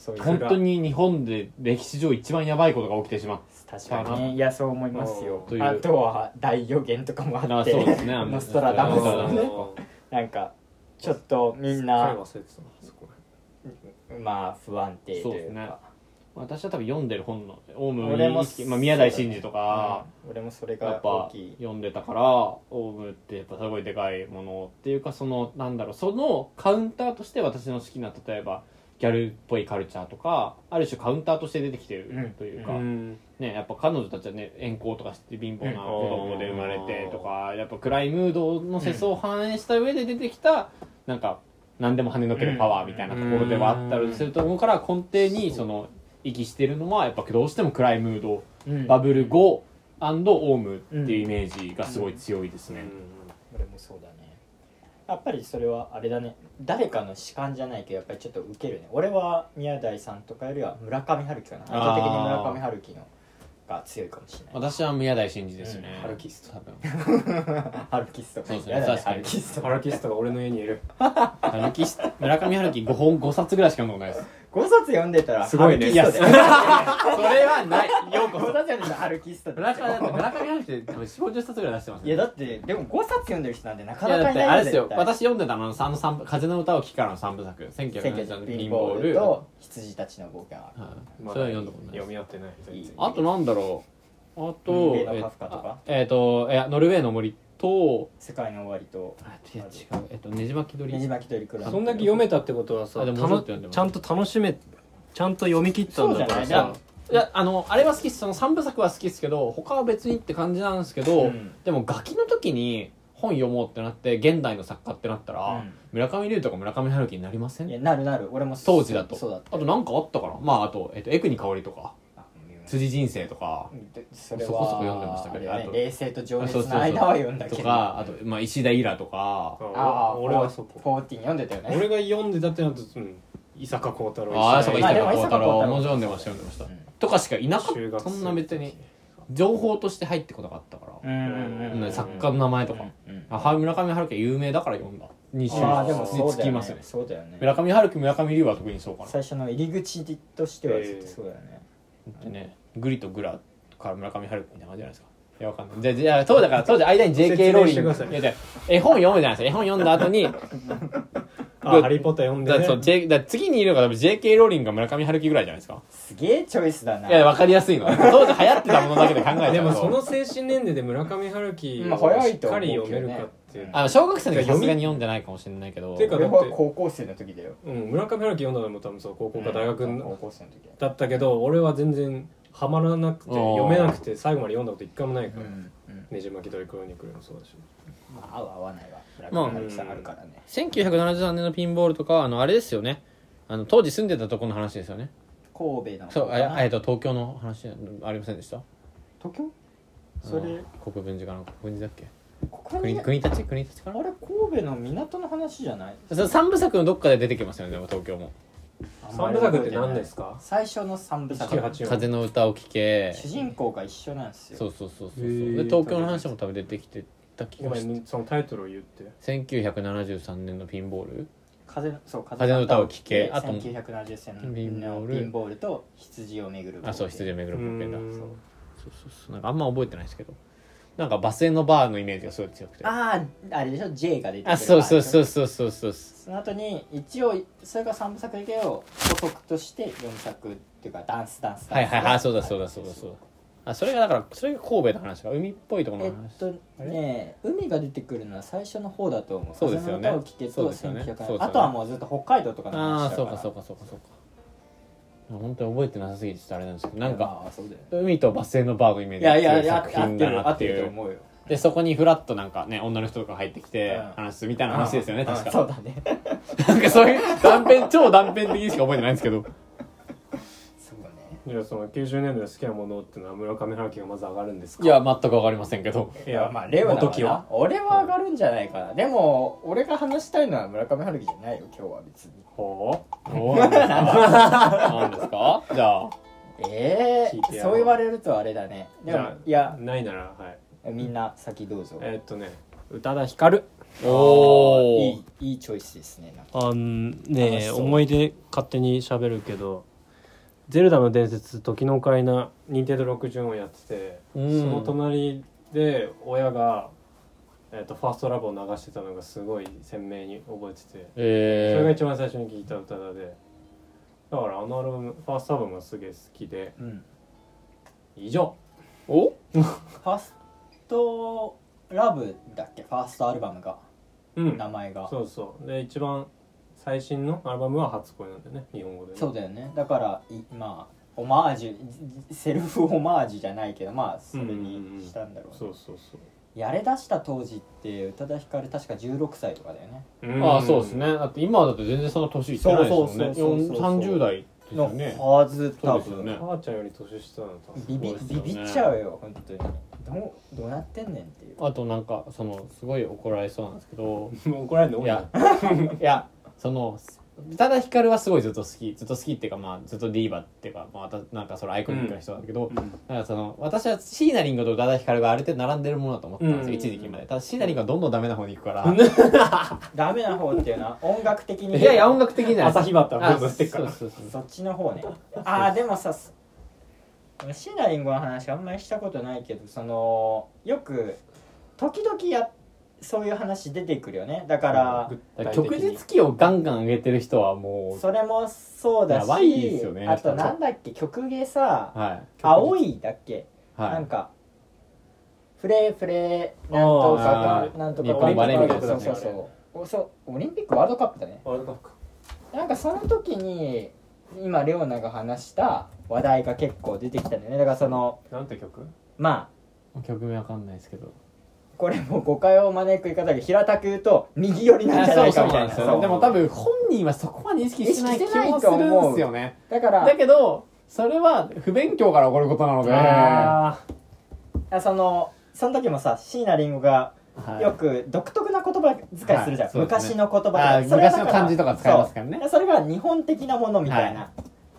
そういう本当に日本で歴史上一番やばいことが起きてしまっ確かにね。いやそう思いますよ。という。あとは大予言とかもあってそうですね。あノストラダムス。なんかちょっとみん彼なまあ不安定というそうですね。か私は多分読んでる本のオウム俺も意識まあ、宮台真司とか、うん。俺もそれやっが大ぱきい。読んでたからオウムってやっぱすごいでかいものっていうかそのなんだろうそのカウンターとして私の好きな例えばギャルっぽいカルチャーとかある種カウンターとして出てきてるうん。というか、うん。ね、やっぱ彼女たちはね遠行とかして貧乏な子供で生まれてとか、やっぱ暗いムードの世相を反映した上で出てきた、なんか何でも跳ねのけるパワーみたいなところではあったりすると思うから根底にその息してるのはやっぱどうしても暗いムード。うん。バブル後オウムっていうイメージがすごい強いですね、俺もそうだねやっぱりそれはあれだね。誰かの主観じゃないけどやっぱりちょっとウケるね。俺は宮台さんとかよりは村上春樹かな。圧倒的に村上春樹のが強いかもしれない。私は宮台真司ですね、うんハルキスト多分。ハルキストそうそうやだね確かに。ハルキストハルキストが俺の家にいる。春樹村上春樹5本5冊ぐらいしか読んだことないです5冊読んでたらすごいね。ハルキストだよ。それはない。ようこ5冊読んでたらハルキストだ村上だって村上春樹って多分4 5 0冊ぐらい出してますいやだってでも5冊読んでる人なんてなかなかいないてあれですよ。私読んでたのはあの三部風の歌を聴くからの三部作。千1970家年のピンボーピンボールル。と羊たちの冒険ははい。それは読んだことない読み合ってないあとなんだろう。あとえっ、といやノルウェーの森と世界の終わりと。あいや違う。えっ、とねじ巻き鳥ねじ巻き鳥くるそんだけ読めたってことはさあでもたのもうちょっと読んでますちゃんと楽しめちゃんと読み切ったんだからそうじゃない。さいやあのあれは好きです。その三部作は好きですけど他は別にって感じなんですけど、うん。でもガキの時に本読もうってなって現代の作家ってなったら、うん。村上龍とか村上春樹になりません？いやなるなる。俺も当時だと。そうだったあとなんかあったかな？まああと、えっと、エクニカオリとか。あ辻人生とかでそれはそこそこ読んでましたけどあれねあと冷静と情熱の間は読んだけど。とかあと、まあ、石田イラとかああ俺はそこ。フォーティン読んでたよね。俺が読んでたってなるとうん伊坂幸太郎ああそうか。伊坂幸太郎も読んでました読んでました、うん。とかしかいなかった。そんな別に情報として入ってこなかったから、作家の名前とか、うんうんあはい村上春樹は有名だから読んだ。2週ああでもそうにだよつきますね。ねそうだよね。村上春樹村上龍は特にそうかな。最初の入り口としてはずっとそうだよね。でねグリとグラから村上春樹みたいな感じじゃないですか。いやわかんない。じゃだから 当時間に JK ローリング。絵本読むじゃないですか。絵本読んだ後に あハリー・ポッター読んで。ねだそう J だ次にいるのが多分 JK ローリングが村上春樹ぐらいじゃないですか。すげえチョイスだないやわかりやすいの当時流行ってたものだけで考えちゃうと。でもその精神年齢で村上春樹まあをしっかり読めるかっていう。あの小学生の時さすがに読んでないかもしれないけど。てか俺は高校生の時だよ。うん、村上春樹読んだのも多分そう高校か大学うん高の校生の時だったけど俺は全然ハマらなくて読めなくて最後まで読んだこと一回もないから。うんうん「ねじ巻き鳥クロニクル」もそうだし。まあ合う合わないわ。村まああるからね。1973年のピンボールとかはあのあれですよね。あの当時住んでたところの話ですよね。神戸のそうあやえっと東京の話ありませんでした？東京？それ？国分寺かな？国分寺だっけ？国国国立国立かな？あれ神戸の港の話じゃない？そ三部作のどっかで出てきますよねでも東京も三部作って何ですか？最初の三部作。1984風の歌を聴け。主人公が一緒なんですよ。そうそうそうそうで東京の話も多分出てきてた気ごがして。そのタイトルを言って。1973年のピンボール？風のそう風の歌を聴け。あと1970ピンボール。年のピンボールと羊をめぐるあそう羊を巡る冒険だ。うん。そうそうそうそう。なんかあんま覚えてないですけどなんかバスへのバーのイメージがすごい強くて。あああれでしょ？J が出てくるあそうそうそううそうそうそう。その後に一応それが3部作だけど補足として4作っていうかダンスダンスダンス。はいはいはいそうだそうだそうだそうだあそれがだからそれが神戸の話か？海っぽいところえっの話、とね海が出てくるのは最初の方だと思う。そうですよねそうですよね1900そうですよねあとはもうずっと北海道とかのあ話だからあそうかそうかそうかそうか本当に覚えてなさすぎてちょっとあれなんですけどなんか海とバスへのバーのイメーいジが強い作品だなっていう。でそこにフラッとなんかね女の人とか入ってきてうん。話すみたいな話ですよねうん。確か。そうだね。なんかそういう断片超断片的にしか覚えてないんですけどじゃあその90年代好きなものっていうのは村上春樹がまず上がるんですか？いや全くわかりませんけど。いいやまあレオナは元木は？な俺は上がるんじゃないかな。でも俺が話したいのは村上春樹じゃないよ今日は別に。ほおなんですかなんですか？じゃあ。ええ聞いてやろう。そう言われるとあれだね。でもいじゃや。うないならはい。みんな先どうぞ。えーっとね宇多田ヒカル。おいおいいいチョイスですねなんか。あの楽ねしそう。思い出勝手に喋るけど「ゼルダの伝説時のオカリナ」任天堂64をやってて、うん。その隣で親が、えー、とファーストラブを流してたのがすごい鮮明に覚えてて、それがえ一番最初に聞いた歌だで。だからあのアルバムファーストアルバムがすげえ好きでうん。以上。お？ファーストラブだっけ？ファーストアルバムが。うん。名前が。そうそう。で一番最新のアルバムは初恋なんだよね日本語でね。そうだよね。だからいまあオマージュセルフオマージュじゃないけどまあそれにしたんだろうね。そうそうそう。やれ出した当時って宇多田ヒカル確か16歳とかだよね。うん。ああそうですね。だって今だと全然その年いってないですもんね。そうそうそうそうそう。30代ですよのねはず多分。ね。母ちゃんより年下なの多分ビビそうですよね。ビビっちゃうよ本当に。どうどうなってんねんっていう。あとなんかそのすごい怒られそうなんですけど。怒られるの多いいや。な いやその宇多田ヒカルはすごいずっと好きずっと好きっていうかまあずっとディーバっていうか、まあ、なんかそのアイコニックな人なんだけど、うん。だからその私は椎名林檎と宇多田ヒカルがある程度並んでるものだと思ってたんですよ、うん。一時期まで。ただ椎名林檎はどんどんダメな方に行くから、ダメな方っていうのは音楽的にいやいや音楽的には朝日畑はあどんどんしてっから。そうそうそうそっちの方ね。ああでもさシナリンゴの話あんまりしたことないけどそのよく時々やそういう話出てくるよね。だから旭日記をガンガン上げてる人はもうそれもそうだしやばいですよねあとなんだっけ曲芸さはい。青いだっけ、はい。なんかフレフレなんとかなんとか日本バレーみたいなそうそうそう。おそうオリンピックワールドカップだね。ワールドカッなんかその時に今レオナが話した話題が結構出てきたんだよね。だからそのなんて曲？まあ曲名わかんないですけどこれも誤解を招く言い方だけど平たく言うと右寄りなんじゃないかみたいな。でも多分本人はそこまで意識してない気もするんですよね。だからだけどそれは不勉強から起こることなので。ああそのその時もさ椎名林檎がはい。よく独特な言葉遣いするじゃん、はい。昔の言葉とか。昔の漢字とか使いますからね。それが日本的なものみたいな、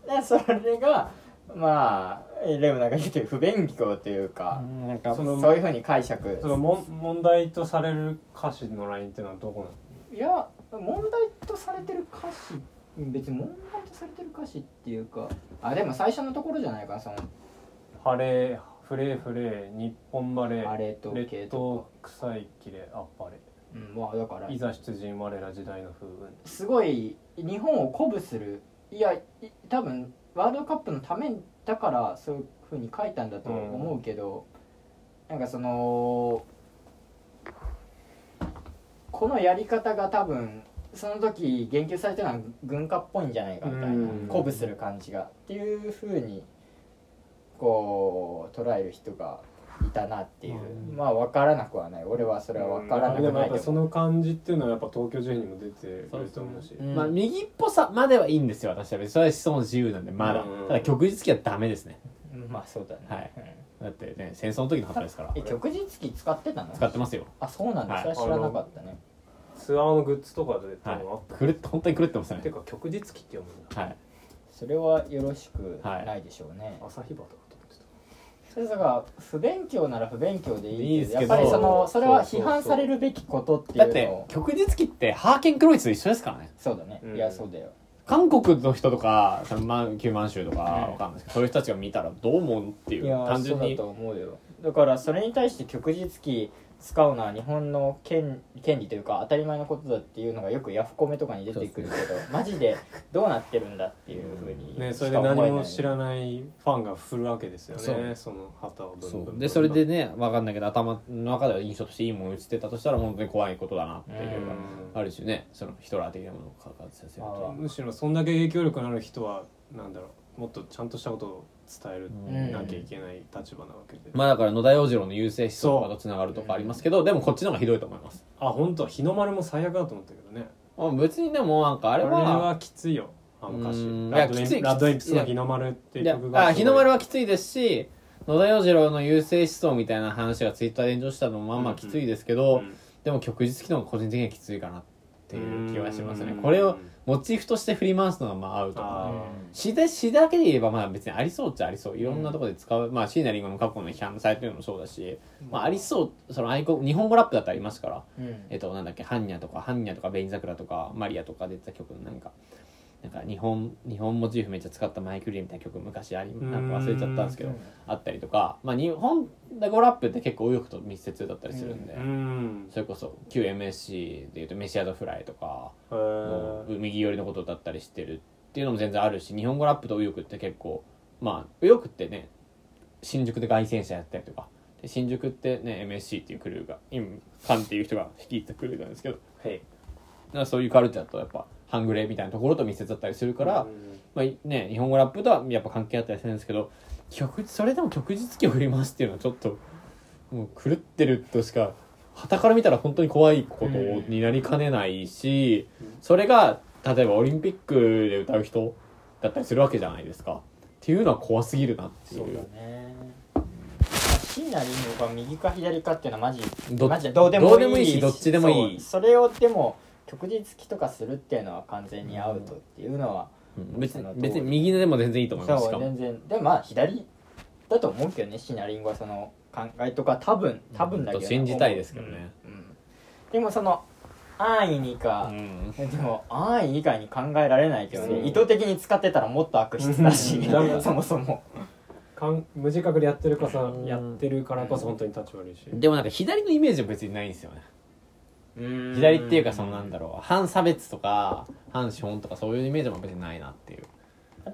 でそれがまあレオナが言ってる不勉強というか、なんかそのそういうふうに解釈。そのもん問題とされる歌詞のラインっていうのはどこいや問題とされてる歌詞別に問題とされてる歌詞っていうかあでも最初のところじゃないかなそのなの晴れフレーフレー日本バレーあれと系列と島臭いきれあっぱれか、うん、まあだからいざ出陣我ら時代の風雲。すごい日本を鼓舞するいやい多分ワールドカップのためだからそういうふうに書いたんだと思うけど、なんかそのこのやり方が多分その時言及されてるのは軍歌っぽいんじゃないかみたいなうん。鼓舞する感じがっていうふうにこう捉える人がいたなっていう、うん。まあ分からなくはない。俺はそれは分からなでもやっぱくないうその感じっていうのはやっぱ東京事変にも出てると思うし。うん。まあ右っぽさまではいいんですよ私。は別にそれは思想の自由なんでまだ。うん。ただ曲日記はダメですね。まあそうだね、はい。うん。だってね戦争の時の旗ですから。え曲日記使ってたの？使ってますよ。あそうなんだ、はい。それは知らなかったね。ツアーのグッズとかで多分あった、狂って本当に狂ってましたね。ていうか曲日記って読むんだ、はい。それはよろしくはいないでしょうね、朝日畑それだから不勉強なら不勉強でいいいいですけど。やっぱりそのそれは批判されるべきことってだっていうのを曲日記ってハーケンクロイツと一緒ですからね。そうだね、うん。いやそうだよ韓国の人とかその満九満州とかうん。わかんないですけどそういう人たちが見たらどう思うっていういや単純に。そうだと思うよ。だからそれに対して曲日記使うのは日本の権権利というか当たり前のことだっていうのがよくヤフコメとかに出てくるけどマジでどうなってるんだっていうふうにねそれで何も知らないファンが振るわけですよねその旗をでそれでねわかんないけど頭の中では印象としていいものを映ってたとしたら本当に怖いことだなっていううん。ある種ね。そのヒトラー的なものを関わってさせると。むしろそんだけ影響力のある人はなんだろうもっとちゃんとしたことを伝えるうん。なきゃいけない立場なわけで、まあだから野田洋次郎の優勢思想とかとつながるとかありますけどでもこっちの方がひどいと思います。あ本当？日の丸も最悪だと思ったけどね。あ別にでもなんかああれれははきついよ。あの歌詞。うん。ラッドイいやきついンプスの日の丸っていう曲があ日の丸ははきついですし野田洋次郎の優勢思想みたいな話がツイッターで炎上したのもまあまあきついですけど、でも曲日記の方が個人的にはきついかなっていう気はしますね。これをモチーフとして振り回すのがまあ合うとあか詩で詩だけで言えばまあ別にありそうっちゃありそう。いろんなところで使う、まあ椎名林檎の過去の批判されてるのもそうだし、まあ、ありそう。そのアイコン日本語ラップだってありますから。うん。えっとなんだっけ？ハンニャとかハンニャとかベイン桜とかマリアとか出てた曲の何かなんか日本日本モチーフめっちゃ使ったマイクリーみたいな曲昔ありなんか忘れちゃったんですけどうん。あったりとかまあ日本語ラップって結構右翼と密接だったりするんで、うん。それこそ旧 MSC でいうとメシアドフライとか右寄りのことだったりしてるっていうのも全然あるし日本語ラップと右翼って結構まあ右翼ってね新宿で凱旋者やったりとかで新宿ってね MSC っていうクルーが今カンっていう人が率いたクルーなんですけどはいだからそういうカルチャーとやっぱ半グレみたいなところと密接だったりするから、うんまあね、日本語ラップとはやっぱ関係あったりするんですけど曲それでも曲実機を振り回すっていうのはちょっともう狂ってるとしか傍から見たら本当に怖いことになりかねないし、それが例えばオリンピックで歌う人だったりするわけじゃないですか。っていうのは怖すぎるなっていそううだね。椎名林檎が右か左かっていうのはマジどマジでどうでもいいしどっちでもいい。それをでも曲実機とかするっていうのは完全にアウトっていうのは、うん。別に別に右でも全然いいと思います。しそう全然。でもまあ左だと思うけどね椎名林檎はその考えとか多分多分だけど。ね、信じたいですけどね、うん。でもその安易にか、うん。でも安易以外に考えられないけどね意図的に使ってたらもっと悪質だしうん。そもそも。かん無自覚でやってるかさうんやってるからこそ本当に立ち悪いし。でもなんか左のイメージは別にないんですよね左っていうかそのなんだろう反差別とか反資本とかそういうイメージも別にないなっていう。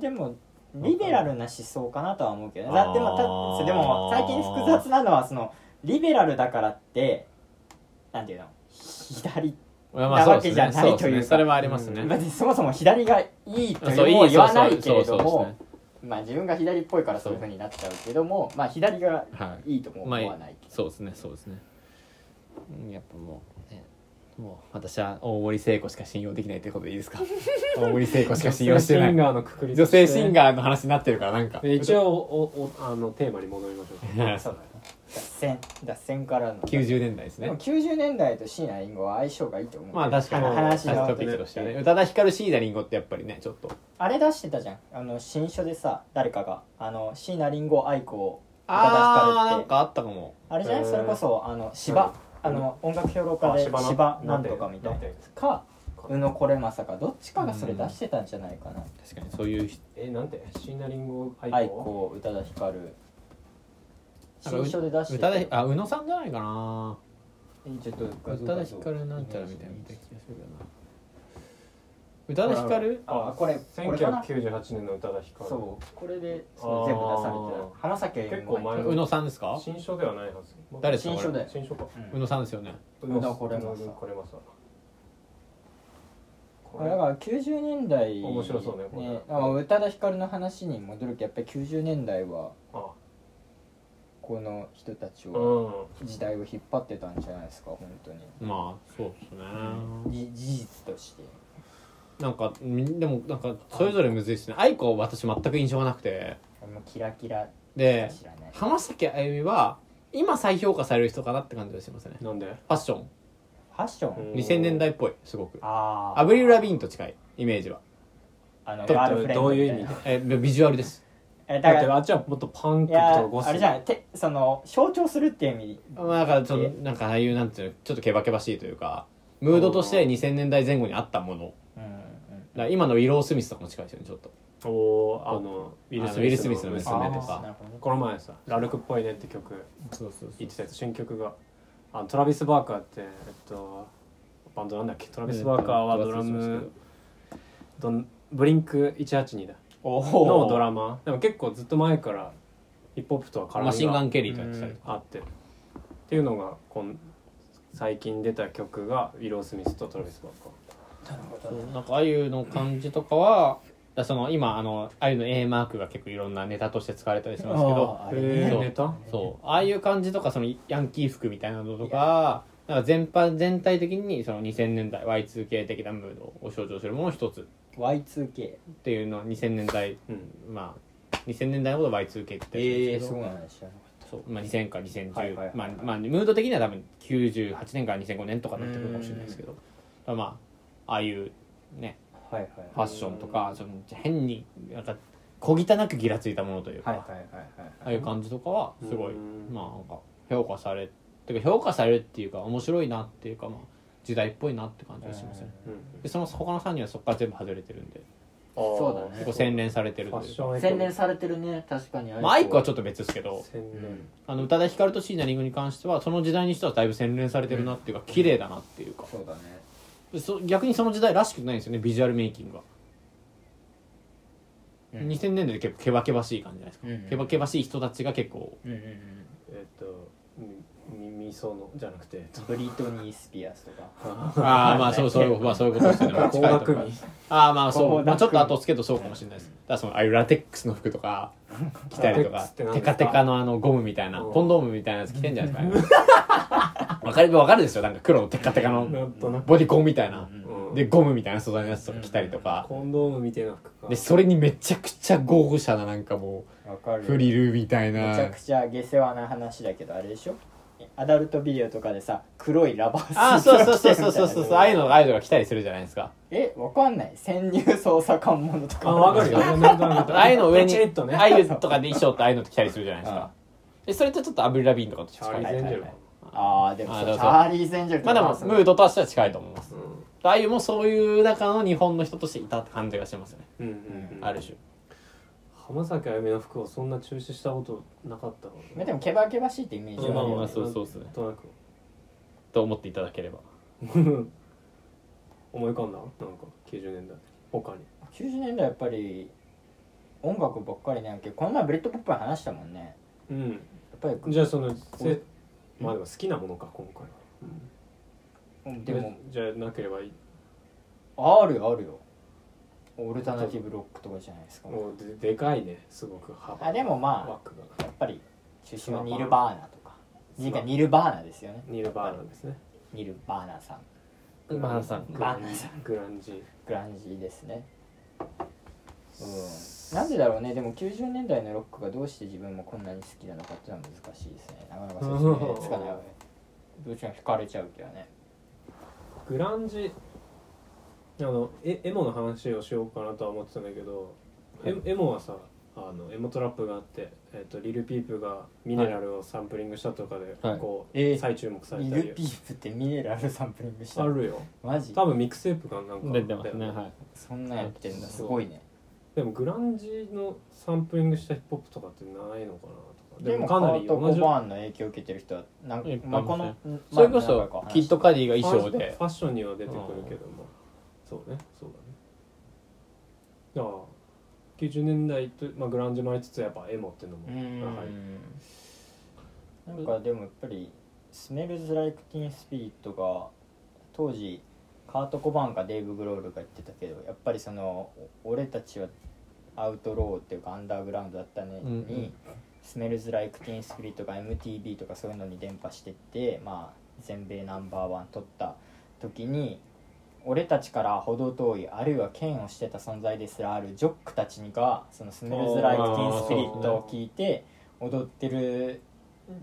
でもリベラルな思想かなとは思うけどだでもたでも最近複雑なのはそのリベラルだからってなんていうの？左まあなわけじゃないというそれはありますね、別にそもそも左がいいとそうも言わないけれどもまあ自分が左っぽいからそういうふうになっちゃうけどもまあ左がはい。いいとも思わないけど。そうですねそうですね。うん。やっぱもうねもう私は大森聖子しか信用できないということでいいですか？大森聖子しか信用してない。女性シンガーのくくり女性シンガーの話になってるからなんか。ー一応おおあのテーマに戻りましょう そうだね。脱線脱線からの。90年代ですね。でも90年代と椎名林檎は相性がいいと思うまあ確かに。話のトピックとしてはね。宇多田ヒカルシーダリンゴってやっぱりねちょっと。あれ出してたじゃんあの新書でさ誰かがあの椎名林檎愛子を宇多田ヒあーカルって。なんかあったかも。あれじゃない？それこそあの芝あの音楽評論家であ芝ななんとかみたいな。か。宇野これまさかどっちかがそれ出してたんじゃないかな。確かにそういうえなんて？シナリンゴ愛愛子子宇多田ヒカル。なんか新書で出して宇多田ヒあ宇野さんじゃないかな。えちょっと宇多田ヒカルなんちゃらみたいな見た気がするけどな。宇多田ヒカル？あこれこれかな。1998年の宇多田ヒカルそう。これでそう全部出されてた浜崎あゆみも結構前宇野さんですか？新書ではないはず誰ですか新書で。新書か。うん。宇野さんですよね。宇野これまさ。これまさこだから90年代面白そうねこれ。だから宇多田ヒカルの話に戻るとやっぱり90年代はあこの人たちうをん。時代を引っ張ってたんじゃないですか本当に。まあそうですね。じ事実として。なんかみでもなんかそれぞれむずいですね。愛子は私全く印象がなくて。もうキラキラで浜崎あゆみは今再評価される人かなって感じがしますね。なんで？ファッション。ファッション？うん。2000年代っぽいすごく。ああアブリル・ラビーンと近いイメージは。あのどガールフレンドどういう意味？えビジュアルです。えだだからってあっちはもっとパンクといやかゴスあれじゃない。てその象徴するっていう意味。まあなんかちょっとなんかああいうなんていうのちょっとケバケバしいというかムードとして2000年代前後にあったもの。うんうん。だ今のウィロー・スミスとかも近いですよねちょっとおーあのウィル・あのウィルスミスの娘娘とか。この前さ「ラルクっぽいね」って曲。そうそう言ってたやつ新曲が。あのトラビス・バーカーってえっとバンドなんだっけ？トラビス・バーカーはドラムドンブリンク182だ。おのドラマ。でも結構ずっと前からヒップホップとは絡みがマシンガン・ケリーとやってたりとか。あって。っていうのがこん最近出た曲がウィロー・スミスとトラビス・バーカー。なるほどなんかああいうの感じとかはだその今あのああいうの A マークが結構いろんなネタとして使われたりしますけどあそう。ーネタそう。ああいう感じとかそのヤンキー服みたいなのとかなんか全般全体的にその2000年代 Y2K 的なムードを象徴するものの一つ。Y2K っていうのは2000年代うん。まあ2000年代のことを Y2K って言ってるんえすけど、すごいそう。まあ、2000か2010、はいはいはいまあまあムード的には多分98年から2005年とかになってくるかもしれないですけど。まあああいうねたはいはい。ファッションとかその変になんか小汚くギラついたものというか、はいはいはいはいああいう感じとかはすごいうん。まあなんか評価されてか評価されるっていうか面白いなっていうかまあ時代っぽいなって感じがしますねうん。でその他の3人はそこから全部外れてるんでそうだね。結構洗練されてるというか。洗練されてるね確かにまあアイクはちょっっと別ですけど洗練。あの宇多田ヒカルと椎名林檎に関してはその時代にしてはだいぶ洗練されてるなっていうか綺麗だなっていうか。そうだねそ逆にその時代らしくないんですよねビジュアルメイキングがうん。2000年代で結構ケバケバしい感じじゃないですか、うんケバケバしい人たちが結構うんうんうんえっとみみそのじゃなくてえっとブリトニー・スピアーズとか。ああまあそうそういう まあそういうことですよね。まあああまあそう、まあ、ちょっと後つけるとそうかもしれないです。だからそのああいうラテックスの服とか 着たりとかテカテカのあのゴムみたいなうん。コンドームみたいなやつ着てんじゃないですか、ね、わかるわかるですよなんか黒のテカテカのなんとなく。ボディコンみたいな。うん。でゴムみたいな素材のやつとか着たりとか。コンドームみたいな服か。でそれにめちゃくちゃ豪華ななんかもわかるうフリルみたいめちゃなくちゃ下世話な話だけどあれでしょ？アダルトビデオとかでさ黒いラバースーツああそうそうそうそうそうを着てるみたいなそうああいうのアイドルが着たりするじゃないですか。えわかんない。潜入捜査官ものとか。あわかるよ。なんとなくああいうの上にペチッとね。ああいうとかで衣装ってああいうのって着たりするじゃないですあかでそれとちょっとアブリル・ラビーンとかとチャーリー・近いゼンジェルかああでもそう。チャーリー・ゼンジェルまあでもムードとしては近いと思います。うああいうもそういう中の日本の人としていたって感じがしますよね。んうんうんうん。ある種。浜崎あゆみの服をそんな中止したことなかったまあでもケバケバしいってイメージはあるよね。まあまあそうそうとなく。と思っていただければ。思い浮かんだ？なんか90年代。他に。90年代やっぱり音楽ばっかりなんやけどこの前ブリットポップに話したもんね。うん。やっぱりじゃあそのせまあでも好きなものか今回は、うん。でも。じゃあなければいい。あるよあるよ。オルタナティブロックとかじゃないですか。もうででかいねすごく幅。あでもまあやっぱり中心はニルバーナとか。次がニルバーナですよね。ニルバーナですね。ニルバーナさん。バーナさん。グランバーナさん。グランジ。グランジですね。うんなんでだろうね。でも90年代のロックがどうして自分もこんなに好きなのかっていうのは難しいですね。なかなか説明つかない。わねどうしても惹かれちゃうけどね。グランジあのエエモの話をしようかなとは思ってたんだけど、エエモはさあのエモトラップがあって、えっとリルピープがミネラルをサンプリングしたとかで、はい。こう、えー再注目されミたり。ルピープってミネラルサンプリングしたあるよ。マジ？多分ミックステープかなんか出てますね。だよはいそんなんやってんだ。すごいねでもグランジのサンプリングしたヒップホップとかってないのかなとか。でもカかなりート・コ同じバーンの影響を受けてる人はなんいっぱいまあ、この、それこそ話キッドカディがフ衣装でァッションには出てくるけども。そうねそうだね。ああ90年代と、まあ、グランジもありつつやっぱエモっていうのも。はりなんかでもやっぱり「スメルズ・ライク・ティーン・スピリット」が当時カート・コバーンかデーブ・グロールが言ってたけどやっぱりそのお俺たちはアウトローっていうかアンダーグラウンドだったのに、うんうん。スメルズ・ライク・ティーン・スピリットが MTV とかそういうのに伝播してって、まあ、全米ナンバーワン取った時に俺たちから程遠いあるいは剣をしてた存在ですらあるジョックたちがそのスメルズ・ライク・ティーン・スピリットを聞いて踊ってる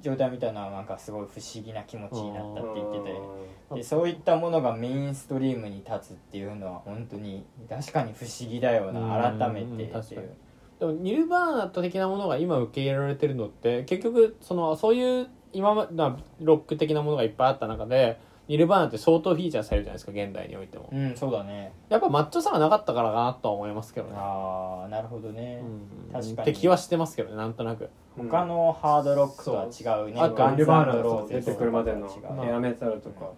状態みたいなのはなんかすごい不思議な気持ちになったって言ってて。でそういったものがメインストリームに立つっていうのは本当に確かに不思議だよなうん。改めてっていう。でもニルバーナ的なものが今受け入れられてるのって結局そのそういう今までロック的なものがいっぱいあった中でニルバーナって相当フィーチャーされるじゃないですか現代においても。うんそうだね。やっぱマッチョさがなかったからかなとは思いますけどね。ああなるほどね、うん。確かに。って気はしてますけどねなんとなく。他のハードロックとは違うね。あガンリバーナーロの出てくるまでのヘアメタルとか。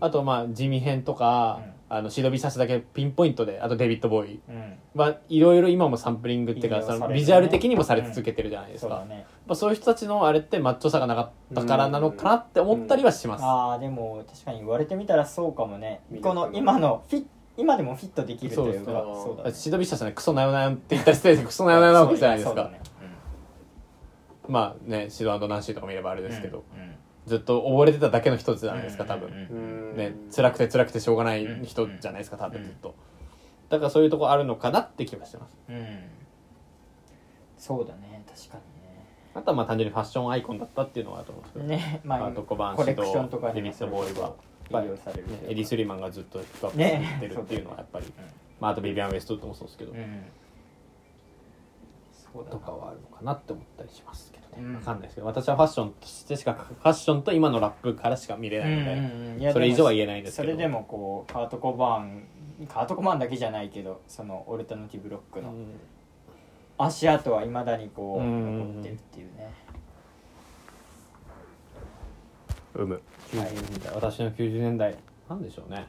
あとまあ地味編とか、あのシドビサスだけピンポイントであとデビッド・ボーイ。うん、うんはいろいろ今もサンプリングっていうかそのビジュアル的にもされ続けてるじゃないですか、そうだね。まあ、そういう人たちのあれってマッチョさがなかったからなのかなって思ったりはします、ああでも確かに言われてみたらそうかもね。この今のフィ今でもフィットできるというか。そうそうね。シドビシャスはねクソなよなよって言ったりしてクソなよなよなわけじゃないですか、ね。まあねシドナンシーとか見ればあれですけど、うんうんずっと溺れてただけの人じゃないですか多分、ね辛くて辛くてしょうがない人じゃないですか多分ずっと、だからそういうとこあるのかなって気がしてます。うん。そうだね確かあとはまあ単純にファッションアイコンだったっていうのはあると思うんですけど、にねねまあアートコバンコレシドクションとかデビッド・ボーイは。エディ・スリーマンがずっとヒップアップね。してるっていうのはやっぱり、まあ、あとビビアン・ウエストウッドもそうですけど、うん。とかはあるのかなって思ったりしますけどね、うん。わかんないですけど私はファッションとしてしかファッションと今のラップからしか見れないので、うんうんそれ以上は言えないんですけど。それでもこうカート・コバーンカート・コバーンだけじゃないけどそのオルタナティブロックのうん。足跡はいまだにこううん残ってるっていうねうむ。90年代私の90年代。なんでしょうね。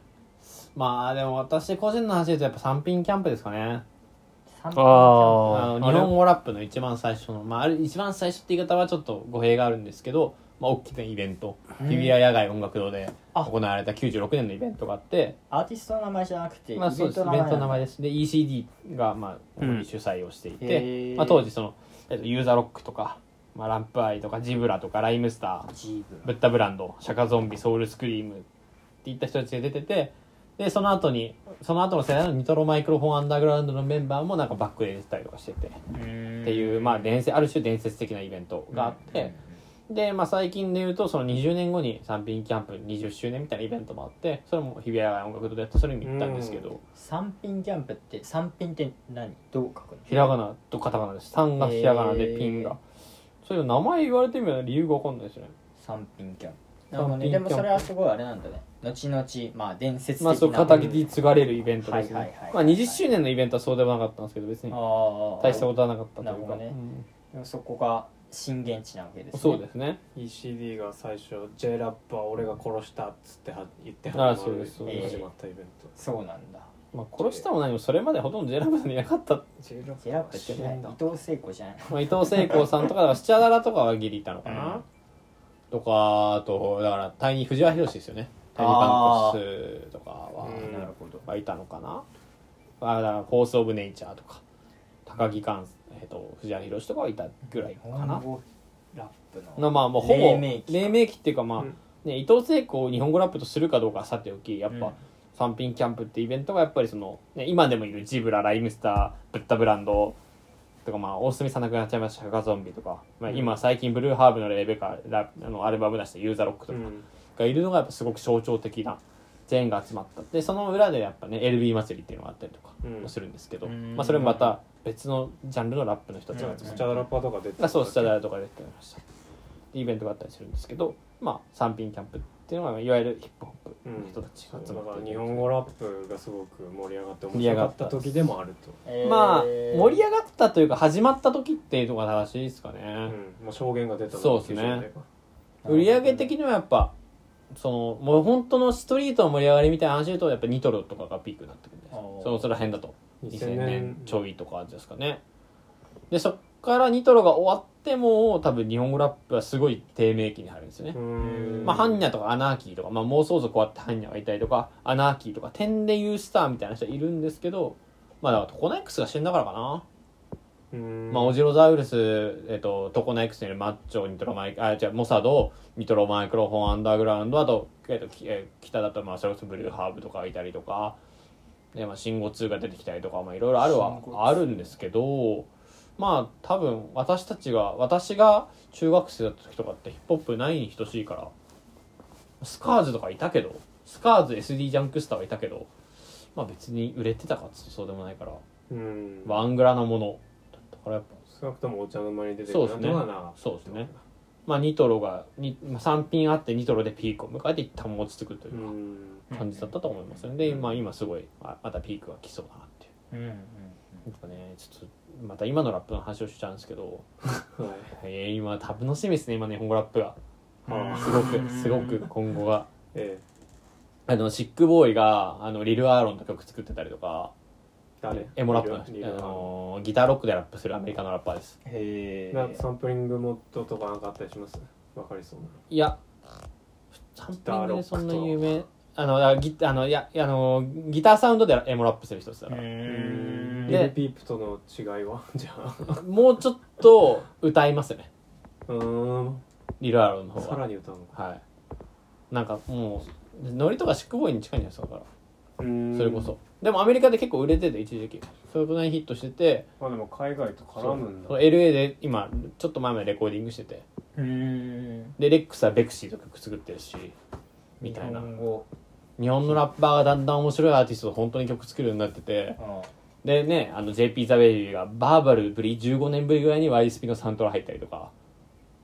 まあでも私個人の話で言うとやっぱ三品キャンプですかね三ああのあれ日本語ラップの一番最初の、まあ、あれ一番最初って言い方はちょっと語弊があるんですけど、まあ、大きなイベント。うん。日比谷野外音楽堂であ。行われた96年のイベントがあってアーティストの名前じゃなくて、まあ、そうです。イベントの名前でです。で ECD が、まあ、主催をしていて、へー。まあ、当時その、えっと、ユーザーロックとか、まあ、ランプアイとかジブラとかライムスターブッダブランドシャカゾンビソウルスクリームっていった人たちが出ててでその後にその後の世代のニトロマイクロフォンアンダーグラウンドのメンバーもなんかバックで出てたりとかしてて。っていう、まあ、伝説ある種伝説的なイベントがあって、で、まあ、最近で言うとその20年後に三品キャンプ20周年みたいなイベントもあってそれも日比谷音楽堂でやってそれに行ったんですけど、三品キャンプって三品って何？どう書くの？ひらがなとカタカナです。3がひらがなでピンが。そういう名前言われてみる理由が分かんないですよね三品キャン。プなるほどね三品キャンプでもそれはすごいあれなんだね後々まあ伝説的な。まあそう肩に継がれるイベントですね、はいはいはいまあ、20周年のイベントはそうでもなかったんですけど別に大したことはなかったというか、ね。うん。でもそこが震源地なわけですね。そうですね。ECD が最初 J ラップは俺が殺したっつっては言ってああそうですそうです。始まったイベント。そうなんだ。まあ、殺したも何もそれまでほとんど J ラブさんにいなかった、J ラップジェラップってね伊藤聖子じゃないまあ、伊藤聖子さんとかだからスチャダラとかはギリいたのかな、うん。とかあとだからタイニー藤原宏ですよねタイニーパンコスとかは、うん。なるほどはいたのかな。あだからフォース・オブ・ネイチャーとか高木寛、えー、と藤原宏とかはいたぐらいかな。ラップののまあもうほぼ黎明期っていうかまあ、うん。ね、伊藤聖子を日本語ラップとするかどうかはさておきやっぱ、うん。三品キャンプってイベントがやっぱりその、ね、今でもいるジブラライムスターブッダブランドとかまあ大隅さん亡くなっちゃいましたガゾンビとか、まあ、今最近ブルーハーブのレベカラあのアルバム出したユーザーロックとか。うんがいるのがやっぱすごく象徴的な全員が集まった。でその裏でやっぱね LB 祭りっていうのがあったりとかうん。もするんですけど、うん。まあ、それもまた別のジャンルのラップの人たちがうん集まって。スチャダラッパーとか出てあそうスタダラとかでやってましたでイベントがあったりするんですけどまあ三品キャンプっていうのがいわゆるヒップホップの人たちが集まって。だから日本語ラップがすごく盛り上がって面盛り上白かっがったた時でもあると、えーまあ盛り上がったというか始まった時っていうのが正しいですかね、うん、もう証言が出たそうですね。90年代か売り上げ的にはやっぱそのもう本当のストリートの盛り上がりみたいな話で言うとやっぱニトロとかがピークになってくるんでそのそら辺だと。2000 2000年年ちょいとかですかね。でそっからニトロが終わっても多分日本語ラップはすごい低迷期に入るんですよね、うん。まあ、ハンニャとかアナーキーとか、まあ、妄想族終わってハンニャがいたりとかアナーキーとか点で言うスターみたいな人いるんですけどまあだからトコナイクスが死んだからかな。うんまあ、オジロザウルス、えっと、トコナイクスにいるマッチョ、ニトロマイあ、違う、モサド、ニトロマイクロフォン、アンダーグラウンド、あと、えっと、きえー北だと、まあ、それこそブルーハーブとかがいたりとか、で、まあ、シンゴ2が出てきたりとか、まあ、いろいろあるはシンゴ、2あるんですけど、まあ、多分、私たちが、私が中学生だった時とかってヒップホップないに等しいから、スカーズとかいたけど、スカーズ SD ジャンクスターはいたけど、まあ別に売れてたかっつうとそうでもないから、うん。ワングラなものからやっぱ。少なくともお茶の間に出てそうですね。そうですね。まあ、ニトロがにまあ3品あってニトロでピークを迎えて一旦落ち着くという感じだったと思いますよね。で、まあ、今すごいあまたピークが来そうだなっていう。うんねちょっとまた今のラップの話をしちゃうんですけど、はい。えー、今楽しみですね今ね日本語ラップが。うん。すごくすごく今後が。ええ。あのシックボーイがあのリル・アーロンの曲作ってたりとか誰？エモラップのリルあのギターロックでラップするアメリカのラッパーですへえサンプリングモッドとかなんかあったりしますわかりそうないやサンプリングでそんな有名あのあギあのいやあのギターサウンドでエモラップする人ですだから、うんリルピープとの違いはじゃあもうちょっと歌いますよねうーんリルアーロンの方さらはに歌うのかはいなんかもうノリとかシックボーイに近いんじゃないですかだからそれこそでもアメリカで結構売れてて一時期。そういうことにヒットしててまあでも海外と絡むんだ。そう LA で今ちょっと前までレコーディングしてて。うんでレックスはベクシーと曲作ってるしみたいな。日本のラッパーがだんだん面白いアーティストと本当に曲作るようになってて。あでねあの JP ザ・ベイビーがバーバルぶり15年ぶりぐらいに YSP のサントラ入ったりとか。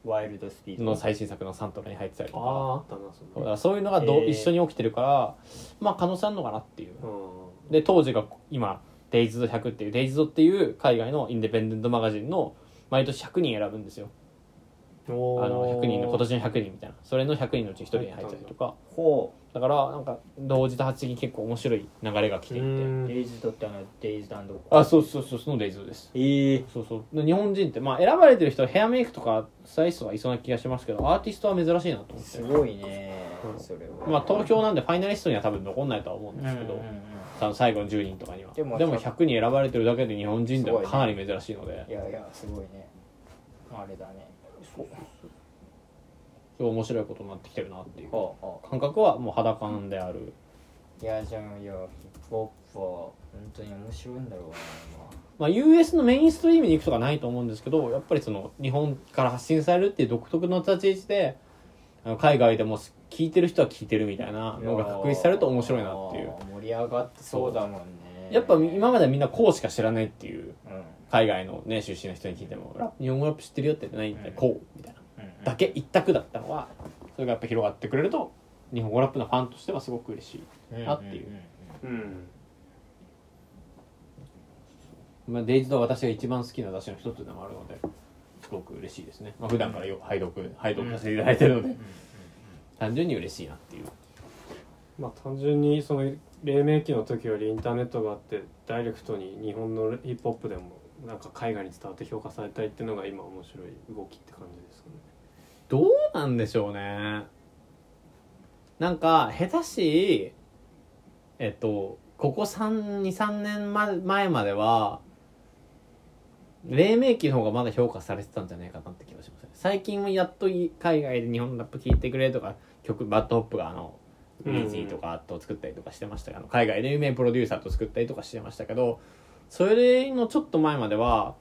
ワイルドスピード。の最新作のサントラに入ってたりとか。あああったなそそういうのがど、へー。一緒に起きてるからまあ可能性あるのかなっていう。うんで当時が今デイズド100っていうデイズドっていう海外のインディペンデントマガジンの毎年100人選ぶんですよ。あの100人の今年の100人みたいな。それの100人のうち1人に入ったりとか。ほだだからなんか同時多発的に結構面白い流れが来ていて。うん。デイズドってあのデイズダンドあそうそうそうそのデイズです。ええそうそう。日本人ってまあ選ばれてる人はヘアメイクとかスタイリストがいそうな気がしますけどアーティストは珍しいなと思って。すごいねうん。それは。まあ投票なんでファイナリストには多分残んないとは思うんうんですけど、うんうんさ最後の10人とかには。ででもも100人選ばれてるだけで日本人ではかなり珍しいので。いやいやすごいね。あれだね。そうすごい面白いことになってきてるなっていう。感覚はもう肌感である。いやじゃあいやヒップホップは本当に面白いんだろうなまあ US のメインストリームに行くとかないと思うんですけどやっぱりその日本から発信されるっていう独特の立ち位置で海外でも聞いてる人は聞いてるみたいなのが確立されると面白いなっていう。盛り上がってそうだもんね。やっぱ今まではみんなこうしか知らないっていう。うん。海外のね出身の人に聞いてもラップ日本語ラップ知ってるよって言ってないんでうん。こうみたいな。うんだけ一択だったのはそれがやっぱ広がってくれると日本語ラップのファンとしてはすごく嬉しい、なっていう。うん。まあ、デイズと私が一番好きな雑誌の一つでもあるのですごく嬉しいですね、まあ普段からよ拝読拝読させていただいてるので、単純に嬉しいなっていう。まあ単純にその黎明期の時よりインターネットがあってダイレクトに日本のヒップホップでもなんか海外に伝わって評価されたいっていうのが今面白い動きって感じですかね。どうなんでしょうね。なんか下手しえっとここ323年ま前までは黎明期の方がまだ評価されてたんじゃないかなって気がしますね最近はやっとい海外で日本のラップ聴いてくれとか曲バッドホップがあのうん。ビージーとかと作ったりとかしてましたけど、海外で有名プロデューサーと作ったりとかしてましたけどそれのちょっと前までは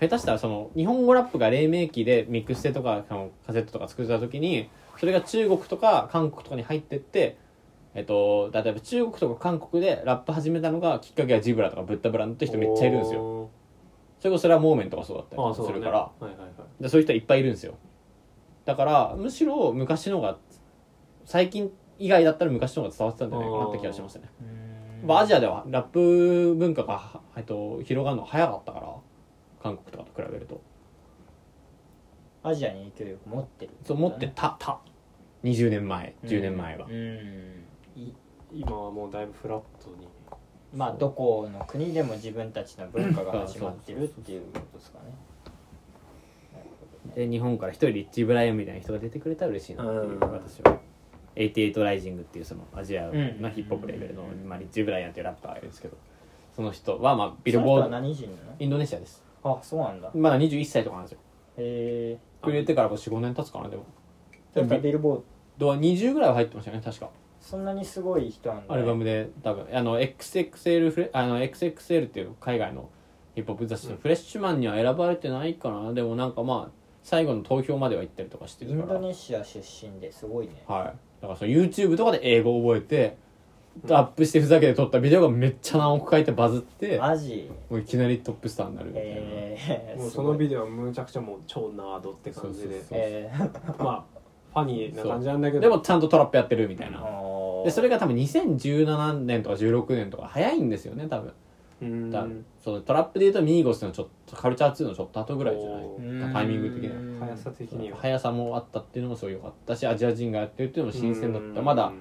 下手したらその日本語ラップが黎明期でミックステとかそのカセットとか作ってた時にそれが中国とか韓国とかに入ってってえっと、例えば中国とか韓国でラップ始めたのがきっかけはジブラとかブッダブランドって人めっちゃいるんですよよそれこそそれはモーメンとかそうだったりするから、いはいはい。でそういう人いっぱいいるんですよ。だからむしろ昔のが最近以外だったら昔の方が伝わってたんじゃないかなって気がしますね。うん。まあアジアではラップ文化が、はえっと、広がるの早かったから韓国とかと比べると。アジアに影響力持ってるそう持ってた。た。20年前10年前は、うん。い今はもうだいぶフラットにまあどこの国でも自分たちの文化が始まってるっていうことですかね。で日本から一人リッチー・ブライアンみたいな人が出てくれたら嬉しいなっていううん。私は。88ライジングっていうそのアジアうんのヒップホップレベルの、まあ、リッチー・ブライアンっていうラッパーがいるんですけどその人はまあビルボード。インドネシアです。のあそうなんだ。へまだ21歳とかなんですよ。え。くれてから45年経つかなでも。ー、ビビルボード。ドは20ぐらいは入ってましたよね確かそんなにすごい人なんだ、アルバムで多分あの XXL フレあの XXL っていう海外のヒップホップ雑誌のフレッシュマンには選ばれてないかな。でもなんかまあ最後の投票までは行ったりとかしてイるからンドネシア出身ですごいね。はい。だからその YouTube とかで英語を覚えてアップしてふざけて撮ったビデオがめっちゃ何億回ってバズってマジ？もういきなりトップスターになるみたいな、えー、もうそのビデデオはむちゃくちゃもう超ナードって感じで。そうそう。えー、まあファニーな感じなんだけど。でもちゃんとトラップやってるみたいな。でそれが多分2017年とか16年とか早いんですよね多分。うん。だそうトラップでいうとミーゴスのちょっとカルチャー2のちょっと後ぐらいじゃない？タイミング的には。速さ的には。速さもあったっていうのもすごい良かったしアジア人がやってるっていうのも新鮮だった。まだ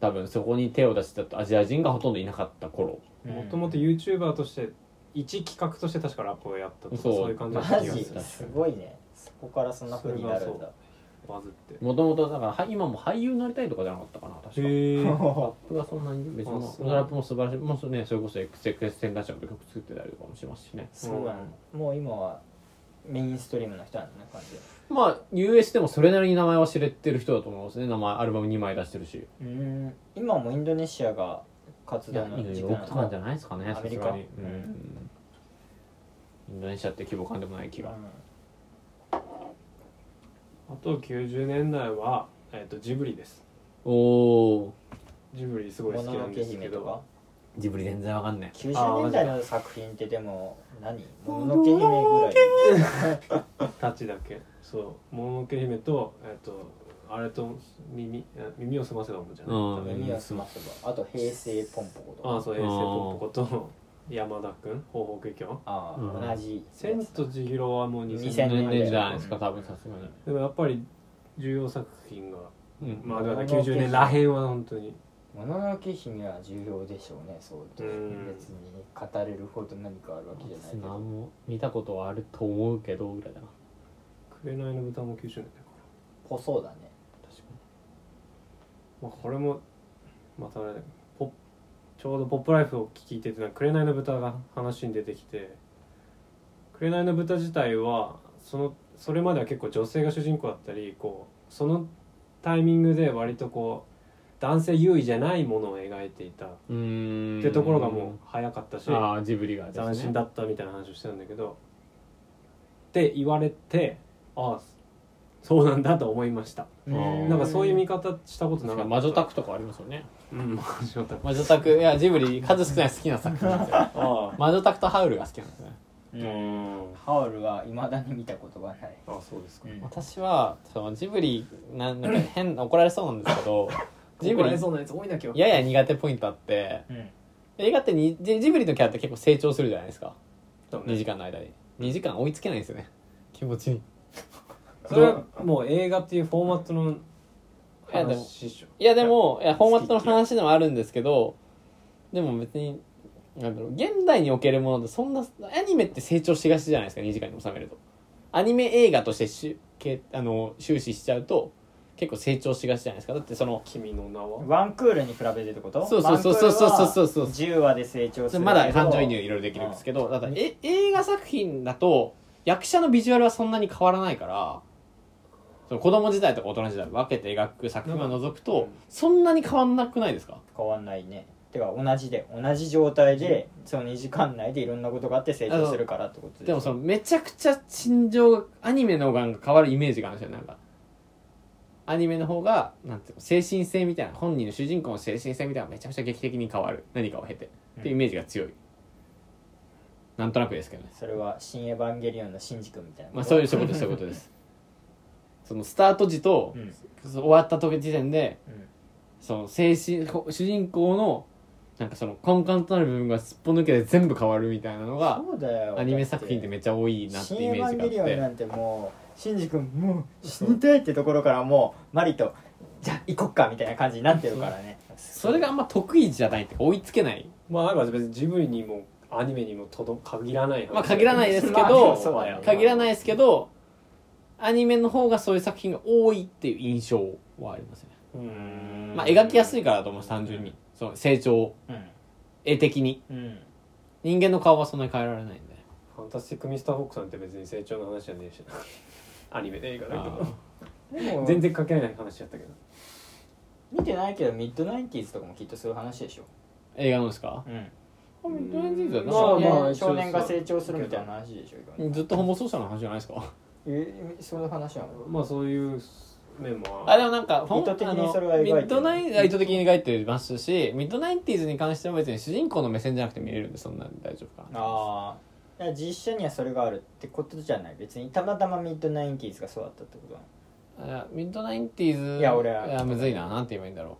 多分そこに手を出してたアジア人がほとんどいなかった頃。もともと YouTuber として一企画として確かラップをやったとかそうそういう感じだった気がするすごいねそこからそんな風になるんだバズって。もともとだからは今も俳優になりたいとかじゃなかったかな確か。ラへえップがそんなに別にあそう。ラップも素晴らしい。もうそ,、ね、それこそ XXX 戦団長と曲作ってたりとかもしますしね。そうなんだもう今はメインストリームの人なんだね感じ。まあ US でもそれなりに名前は知れてる人だと思いますね。名前アルバム2枚出してるし。うん。今もインドネシアが活いや動の時期6とかじゃないですかねアメリすがに。ううん。ん。インドネシアって規模感でもない気があと90年代は、えー、とジブリです。おおジブリすごい好きなんもののけですけど姫とか？ジブリ全然わかんない90年代の作品ってでも何？もののけ姫ぐらい。タチだけ？そう「もののけ姫と」えっ、とあれと耳あ耳を澄ませばもんじゃない、うん。多分。耳を澄ませば。あと平成ポンポコとか。ああそう平成ポンポコと山田君方法華経ああ、うん。同じ千と千尋はもう2000 2000年年年じゃないですか多分さすがに。でもやっぱり重要作品が。うん。まあだから90年らへんは本当に。もののけ姫は重要でしょうねそううん。別に語れるほど何かあるわけじゃないけど。何も見たことはあると思うけどぐらいだな。紅の豚も90年だかぽそうだね。確からまあこれもまたねポッちょうど「ポップライフ」を聞いてて「紅の豚」が話に出てきて「紅の豚」自体はそのそれまでは結構女性が主人公だったりこうそのタイミングで割とこう男性優位じゃないものを描いていた。っうーん。てところがもう早かったしジブリがね。斬新だったみたいな話をしてたんだけど。って言われてああそうなんだと思いました。うん。なんかそういう見方したことなかった。魔女宅とかありますよね。うん魔女宅。魔女宅。いやジブリ数少ない好きな作品ですよ。あ魔女宅とハウルが好きなんですね。あうん。ハウルはいまだに見たことがない。あそうですか。うん。私はそのジブリなんなんか変怒られそうなんですけど ジブリ怒られそうなやつ多いな今日やや苦手ポイントあってうん。映画ってにジジブリのキャラって結構成長するじゃないですか。ね。2時間の間に。2時間追いつけないんですよね。気持ちにそれはもう映画っていうフォーマットのいやでも話でしょ。いやでもいやフォーマットの話でもあるんですけどでも別になんだろう現代におけるものでそんなアニメって成長しがちじゃないですか2時間に収めると。アニメ映画としてしゅけあの終始しちゃうと結構成長しがちじゃないですか。だってその君の名は？ワンクールに比べてってこと？そうそうそうそうそうそうそう10話で成長するまだ感情移入いろいろできるんですけど、ただえ映画作品だと役者のビジュアルはそんなに変わらないからその子供時代とか大人時代分けて描く作品を除くうとん。そんなに変わんなくないですか？変わんないね。てか同じで同じ状態でその2時間内でいろんなことがあって成長するからってことででもそのめちゃくちゃ心情がアニメの方が変わるイメージがあるんですよなんか。アニメの方がなんていうの精神性みたいな本人の主人公の精神性みたいなめちゃくちゃ劇的に変わる。何かを経て。っていうイメージが強い、なんとなくですけどね。それは「新エヴァンゲリオン」のシンジ君みたいなまあそういうそういうことですそういうことですそのスタート時と、うん。終わった時時点でうん。その精神主人公のなんかその根幹となる部分がすっぽ抜けて全部変わるみたいなのがそうだよアニメ作品ってめっちゃ多いなって新イメーエヴァンゲリジがあってオンなんてもうシンジ君もう死にたいってところからもうマリとじゃあ行こっかみたいな感じになってるからね。それがあんま得意じゃないって追いつけない？まあなんか別にジブリにもアニメにもとど限らない話まあ限らないですけまあど、そうだよ。限らないですけどアニメの方がそういう作品が多いっていう印象はありますね。うん。まあ描きやすいからだと思います単純に。その成長。うん。絵的に。うん。人間の顔はそんなに変えられないんで。ファンタスティック・ミスター・フォックさんって別に成長の話じゃねえしな。アニメで映画だけど全然関係ない話やったけど。見てないけどミッドナインティーズとかもきっとそういう話でしょ。映画のですか？うん。あミッドナインティーズはまあ少まあ年少年が成長するみたいな話でしょずっとホモソーシャルの話じゃないですか？えそういう話なのまあそういう面もあでもなんかほん意図的にあのそれは描いてる。ミッドナイン意図的に描いてますしミッドナインティーズに関しては別に主人公の目線じゃなくて見れるんでそんなん大丈夫かなああいや実写にはそれがあるってことじゃない。別にたまたまミッドナインティーズがそうだったってことなのあミッドナインティーズいや俺は。むずいな。なんて言えばいいんだろ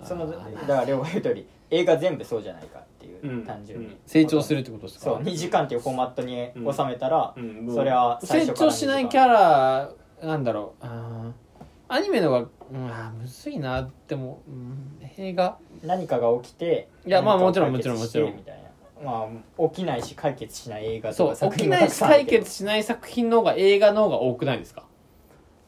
う。そのあだーから両方言う通り映画全部そうじゃないかっていう、うん。単純に、うん。成長するってことですか？そう2時間っていうフォーマットに収めたら、うん。もうそれは最初から成長しないキャラなんだろう。あー。アニメのが、うん、あーむずいな。でも、うん、映画。何かが起きていやまあ何かをもちろん解決もちろん。みたいな。まあ起きないし解決しない映画そうとか作品も起きないし解決しない作品の方が映画の方が多くないですか？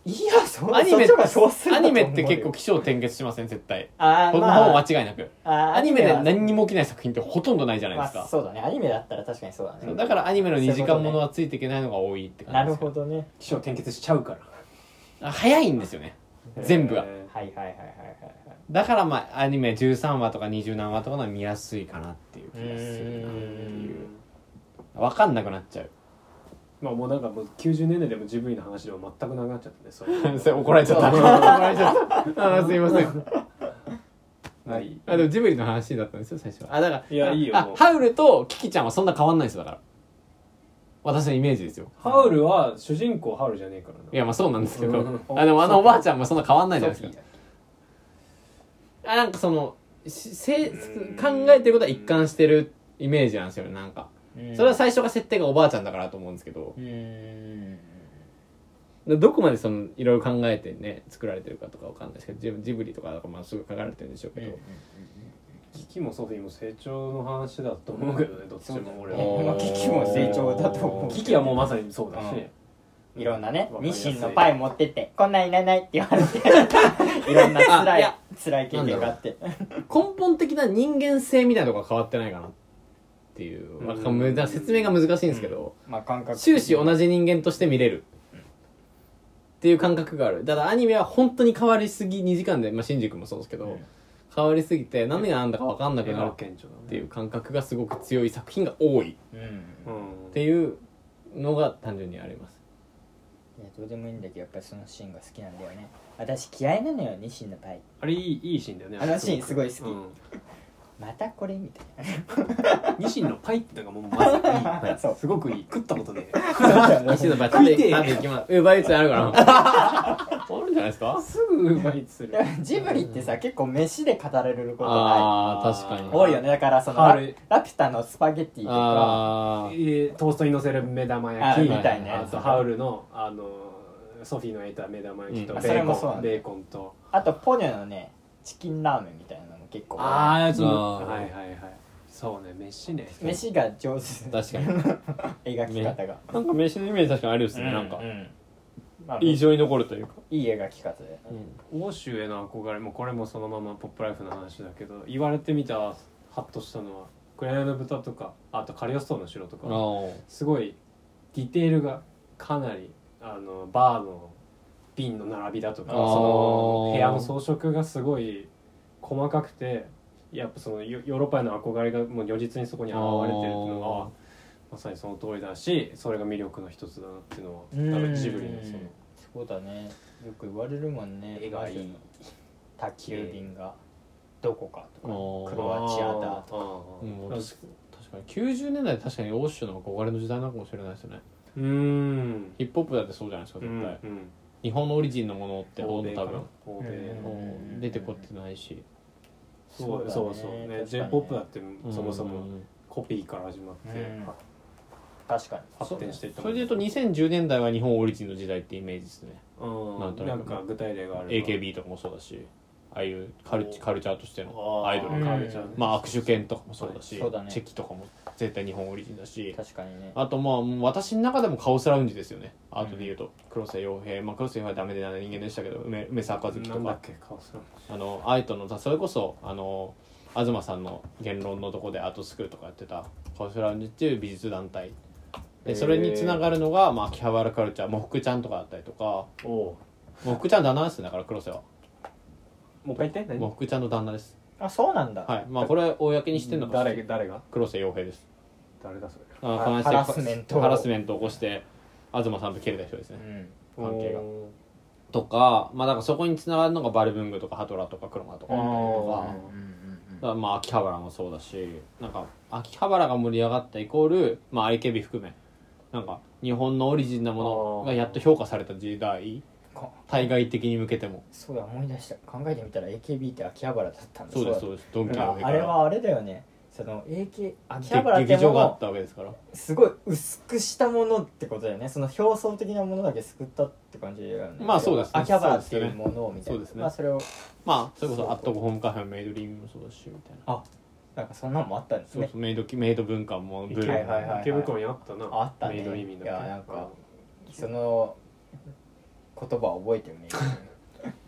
いやそアニメそっちの方が少数だアと思うよ。ニメって結構起承転結しません絶対。あーほぼまあ間違いなく。あーアニメでは何にも起きない作品ってほとんどないじゃないですあ、そうだね。アニメだったら確かにそうだね。そうだからアニメの2時間ものはついていけないのが多いって感なるじですほどね。起承転結しちゃうから。あ早いんですよね。全部が。へはいはいはいはいはい。だからまあアニメ13話とか20何話とかのは見やすいかなっていう気がするなっていう。分かんなくなっちゃうまあもうなんかもう90年代でもジブリの話でも全くなくなっちゃったねそれ それ怒られちゃった。怒られちゃった。あーすいません。はい。あでもジブリの話だったんですよ最初は。あだからいやいいよ。もうあハウルとキキちゃんはそんな変わんないんですよだから。私のイメージですよ。ハウルは主人公ハウルじゃねえからな。いやまあそうなんですけど。うん。あでもあのおばあちゃんもそんな変わんないじゃないですか。あなんかそのしせうん考えてることは一貫してるイメージなんですよねなんかうん。それは最初が設定がおばあちゃんだからと思うんですけど。どこまでそのいろいろ考えてね作られてるかとかわかんないですけどジブジブリとかだからまあすぐ書かれてるんでしょうけど、キキもソフィーも成長の話だと思うけどねどっちも俺そうだね。はまあキキも成長だと思うキキはもうまさにそうだし、いろんなねわかりやすい。日清のパイ持ってってこんなんいらないって言われて。いろんなあ辛いいや辛い経験があって。根本的な人間性みたいなとこは変わってないかなっていう、うん。なんかむだから説明が難しいんですけど、まあ感覚終始同じ人間として見れるっていう感覚がある。だからアニメは本当に変わりすぎ2時間で、まあ、シンジ君もそうですけど、うん。変わりすぎて何が何だか分かんなくなるっていう感覚がすごく強い作品が多い。っていうのが単純にあります。いやどうでもいいんだけどやっぱりそのシーンが好きなんだよね。私嫌いなのよ日清のパイあれいいいいシーンだよねあのシーンすごい好き。うんまたこれみたいニシンのパイってのがもうまずいい。なそう。すごくいい。食ったことね西野バ食いて え食べ行きますウーバーイーツあるから。あるんじゃないですか？すぐうまいする。いやジブリってさ結構飯で語られることないああ確かに。多いよね。だからそのラ春。ラピュタのスパゲッティとか。あえートーストに乗せる目玉あ焼き。みたいなやつ。あとハウルのあのソフィーの焼いた目玉焼きとうん。ベそれもーコン、そうなんだ。ベーコンと。あとポニョのねチキンラーメンみたいな結構。ああやつあ。ーはいはいはい。そうね飯ね。飯が上手。確かに。描き方が。なんか飯のイメージ確かにあるですね、なんか。うまあ印象に残るというか、いい描き方で欧州への憧れもこれもそのままポップライフの話だけど言われてみたらハッとしたのは「紅の豚」とかあと「カリオストロの城」とか。すごいディテールがかなりあのバーの瓶の並びだとかあーその部屋の装飾がすごい細かくてやっぱそのヨヨーロッパへの憧れがもう如実にそこに現れてるっていうのがまさにその通りだしそれが魅力の一つだなっていうのはうん。多分ジブリのその。そうだね。よく言われるもんね。絵がいいい宅急便がどこかとかクロアチアだとか。確かに90年代確かに欧州の憧れの時代なのかもしれないですよね。にうん。ヒップホップだってそうじゃないですか絶対、うん日本のオリジンのものってほとんど多分。出てこってないしそうそううそう。ね確かに j p o p だってそもそもうんコピーから始まってうん。確かに。発展していったそれでいうと2010年代は日本オリジンの時代ってイメージですね。うん。なんとなく。なんか具体例がある AKB とかもそうだしああいうカルチカルチャーとしてのアイドル。うんがカルチャーね。まあ握手券とかもそうだし、そうだね。チェキとかも絶対日本オリジンだし。確かにね。あとまあ私の中でもカオスラウンジですよね。アートで言うと、黒瀬洋平。まあ黒瀬洋平はダメでな人間でしたけど梅梅沢和樹とか。あのアイトのそれこそあの東さんの言論のとこでアートスクールとかやってたカオスラウンジっていう美術団体。でそれにつながるのが、まあ、秋葉原カルチャーもふくちゃんとかだったりとか。おおもふくちゃん旦那ですねだから黒瀬は。もう一回言って何？もふくちゃんの旦那です。あそうなんだ。はい。まあこれ公にしてんのか誰が誰が？黒瀬洋平です誰だそれ。あハ話してハラスメントハラスメントを起こして東さんと切れた人ですうね、ん。関係がおとかまあだからそこにつながるのがバルブングとかハトラとかクロマとか。とか。まあ秋葉原もそうだしなんか秋葉原が盛り上がったイコール、まあ、AKB 含めなんか日本のオリジンなものがやっと評価された時代。か。対外的に向けても。そうだ思い出した。考えてみたら AKB って秋葉原だったんだ。そうですだそうです。ドンキあれはあれだよねその AK 秋葉原っても劇場があっのたわけですから。すごい薄くしたものってことだよね。その表層的なものだけ救ったって感じだよね。まあそうですね。秋葉原っていうものをみたいなそうですね。まあそれを。まあそれこそアットホームカフェのメイドリームもそうだしみたいな。あなんかそんなのもあったんですね。そうそうメイドメイド文化もブルーはいはいはい池袋にあったな。あったね。メイド意味だっけいやなんかその言葉を覚えてるね。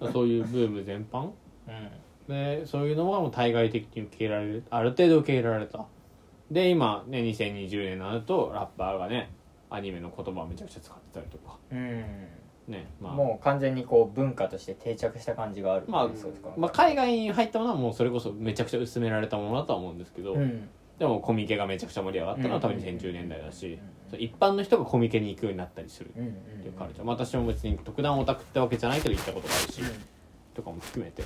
そういうブーム全般？うんでそういうのがもう対外的に受け入れられるある程度受け入れられた。で今ね2020年になるとラッパーがねアニメの言葉をめちゃくちゃ使ってたりとか。うん。ねまあ。もう完全にこう文化として定着した感じがあるまあそうですか。まあ、海外に入ったものはもうそれこそめちゃくちゃ薄められたものだとは思うんですけど、うん。でもコミケがめちゃくちゃ盛り上がったのは多分うん2010年代だし、一般の人がコミケに行くようになったりするっていうカルチャー、私も別に特段オタクってわけじゃないけど行ったことがあるし、とかも含めて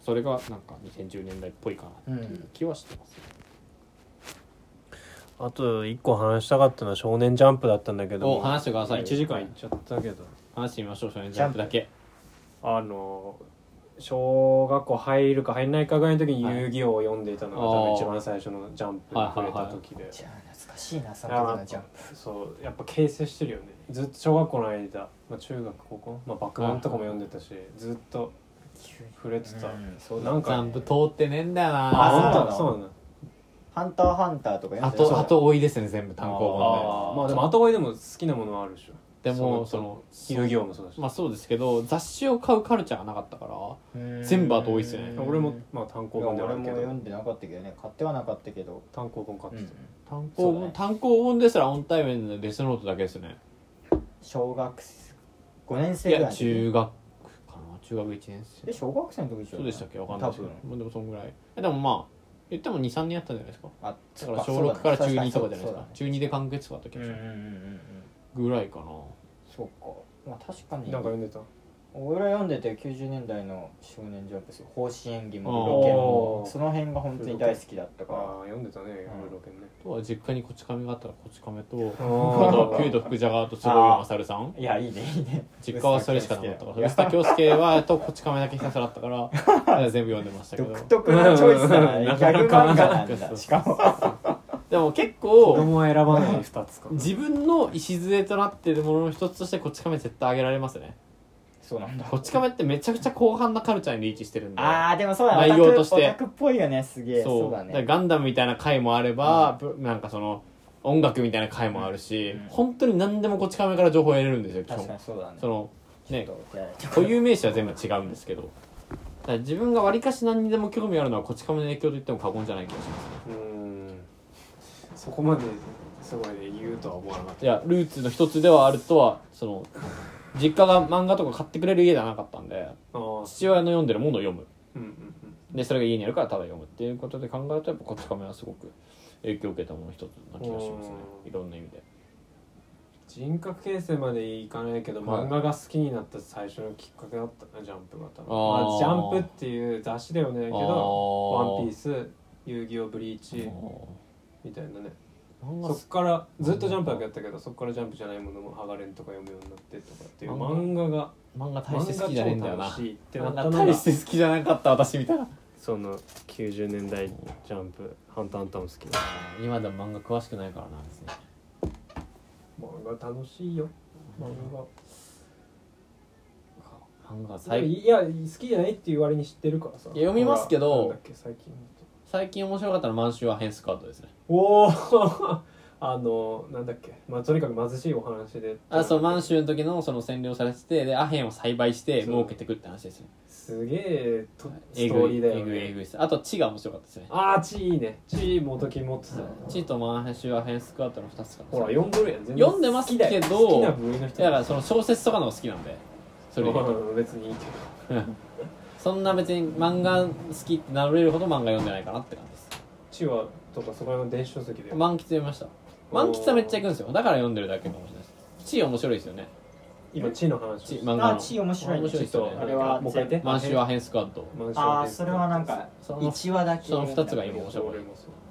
それがなんか2010年代っぽいかなっていう気はしてます、あと一個話したかったのは「少年ジャンプ」だったんだけど。お話してください。よ1時間いっちゃったけど。話してみましょう少年ジャンプだけ。あの小学校入るか入んないかぐらいの時にはい遊戯王を読んでいたのがあー多分一番最初のジャンプに触れた時で。じゃあ懐かしいなそのいやまあ時のジャンプ。そうやっぱ形成してるよね。ずっと小学校の間、まあ、中学高校、まあ、バックマンとかも読んでたしずっと触れてた、うん。そうなんかジャンプ通ってねえんだよな。あそうなの？そうなんだハンターハンターとか読あんでたとあと追いですね全部単行本あー。まあでも後追いでも好きなものはあるでしょ。ででもそその遊戯王もそうだし、まあそうですけど雑誌を買うカルチャーがなかったからうん。全部後追いっすよね。俺もまあ単行本ではあ俺もるけど。読んでなかったけどね。買ってはなかったけど。単行本買ってた、単行本、そうだね。単行本ですらオンタイムでデスノートだけですよね。小学5年生ぐらいの時。中学中学1年生。え小学生の時でしょそうでしたっけ？わかんないですけど。多分。もうでもそんぐらい。えでもまあ言っても23年やったんじゃないですか？あだから小6から中2とかじゃないですか？ね。中2で完結とかだった時うんうんうんうんうん。ぐらいかな。そうか。まあ確かに。なんか読んでた俺は読んでて90年代の少年ジャンプですよ方針演技もロケもその辺が本当に大好きだったから。ああ読んでたね。いろいろけんね。あとは実家にこち亀があったらこち亀と？ああとキュート福ジャガーと坪井勝さんいやいいねいいね実家はそれしかなかったから臼田恭介はとこち亀だけひたすらあったから全部読んでましたけど独特なチョイスだなうんギャグ漫画なんだしかもでも結子構供は選ばない2つか自分の礎となっているものの一つとしてこち亀絶対挙げられますねそうなんだ。こち亀ってめちゃくちゃ広範なカルチャーにリーチしてるんであーでもそうだ。内容として。オタクっぽいよねすげえ。そう。そうだね。ガンダムみたいな回もあれば、ぶなんかその音楽みたいな回もあるし、うん。本当に何でもこち亀から情報を得れるんですよ基確本。かにそうだね。そのね。固有名詞は全部違うんですけど。自分がわりかし何にでも興味あるのはこち亀の影響と言っても過言じゃない気がします。ねうん。そこまですごいね言うとは思わなかっいやルーツの一つではあるとはその実家が漫画とか買ってくれる家ではなかったんで父親の読んでるものを読む。うんうんうん。でそれが家にあるからただ読むっていうことで考えるとやっぱこち亀はすごく影響を受けたものの一つな気がしますね。うんいろんな意味で。人格形成までいかないけど、はい漫画が好きになった最初のきっかけだったなジャンプが多分。まあ、ジャンプっていう雑誌ではないけど「ワンピースス」「遊戯王ブリーチ」みたいなねそっからずっとジャンプだけやったけどそっからジャンプじゃないものも「ハガレン」とか読むようになってとかっていう漫画が漫画大して好きじゃねえんだよな。漫画大して好きじゃなかった私みたいな。その90年代ジャンプ「ハンターハンター」も好きだ。今でも漫画詳しくないからなんですね漫画楽しいよ。漫画。漫画最いや好きじゃないっていう割に知ってるからさ。いや読みますけど最近最近面白かったのは満州はヘンスカートですねおお あのなんだっけ。まあとにかく貧しいお話で。あそう満州の時のその占領されててでアヘンを栽培して儲けてくって話ですね。すげえとストーリーだよえぐいえねぐいです。あと地が面白かったですね。ああチいいね。チ元木持ってた地と満州はヘンスカートの2つかな。ほら読んどるやん。全読んでますけど好きな部類の人。だからその小説とかの好きなんで。それ別にいいけど。そんな別に漫画好きって名乗れるほど漫画読んでないかなって感じです。チはとかそこらの電子書籍で。満喫読みました。満喫はめっちゃ行くんですよ。だから読んでるだけかもしれないです地面白いですよね。今チの話。地漫画の。あ地面白い。ね面白いですよね。あれはもう一回言って。満州はヘンスカート満州ああそれはなんかその1話だけその2つが今面白い俺もそう。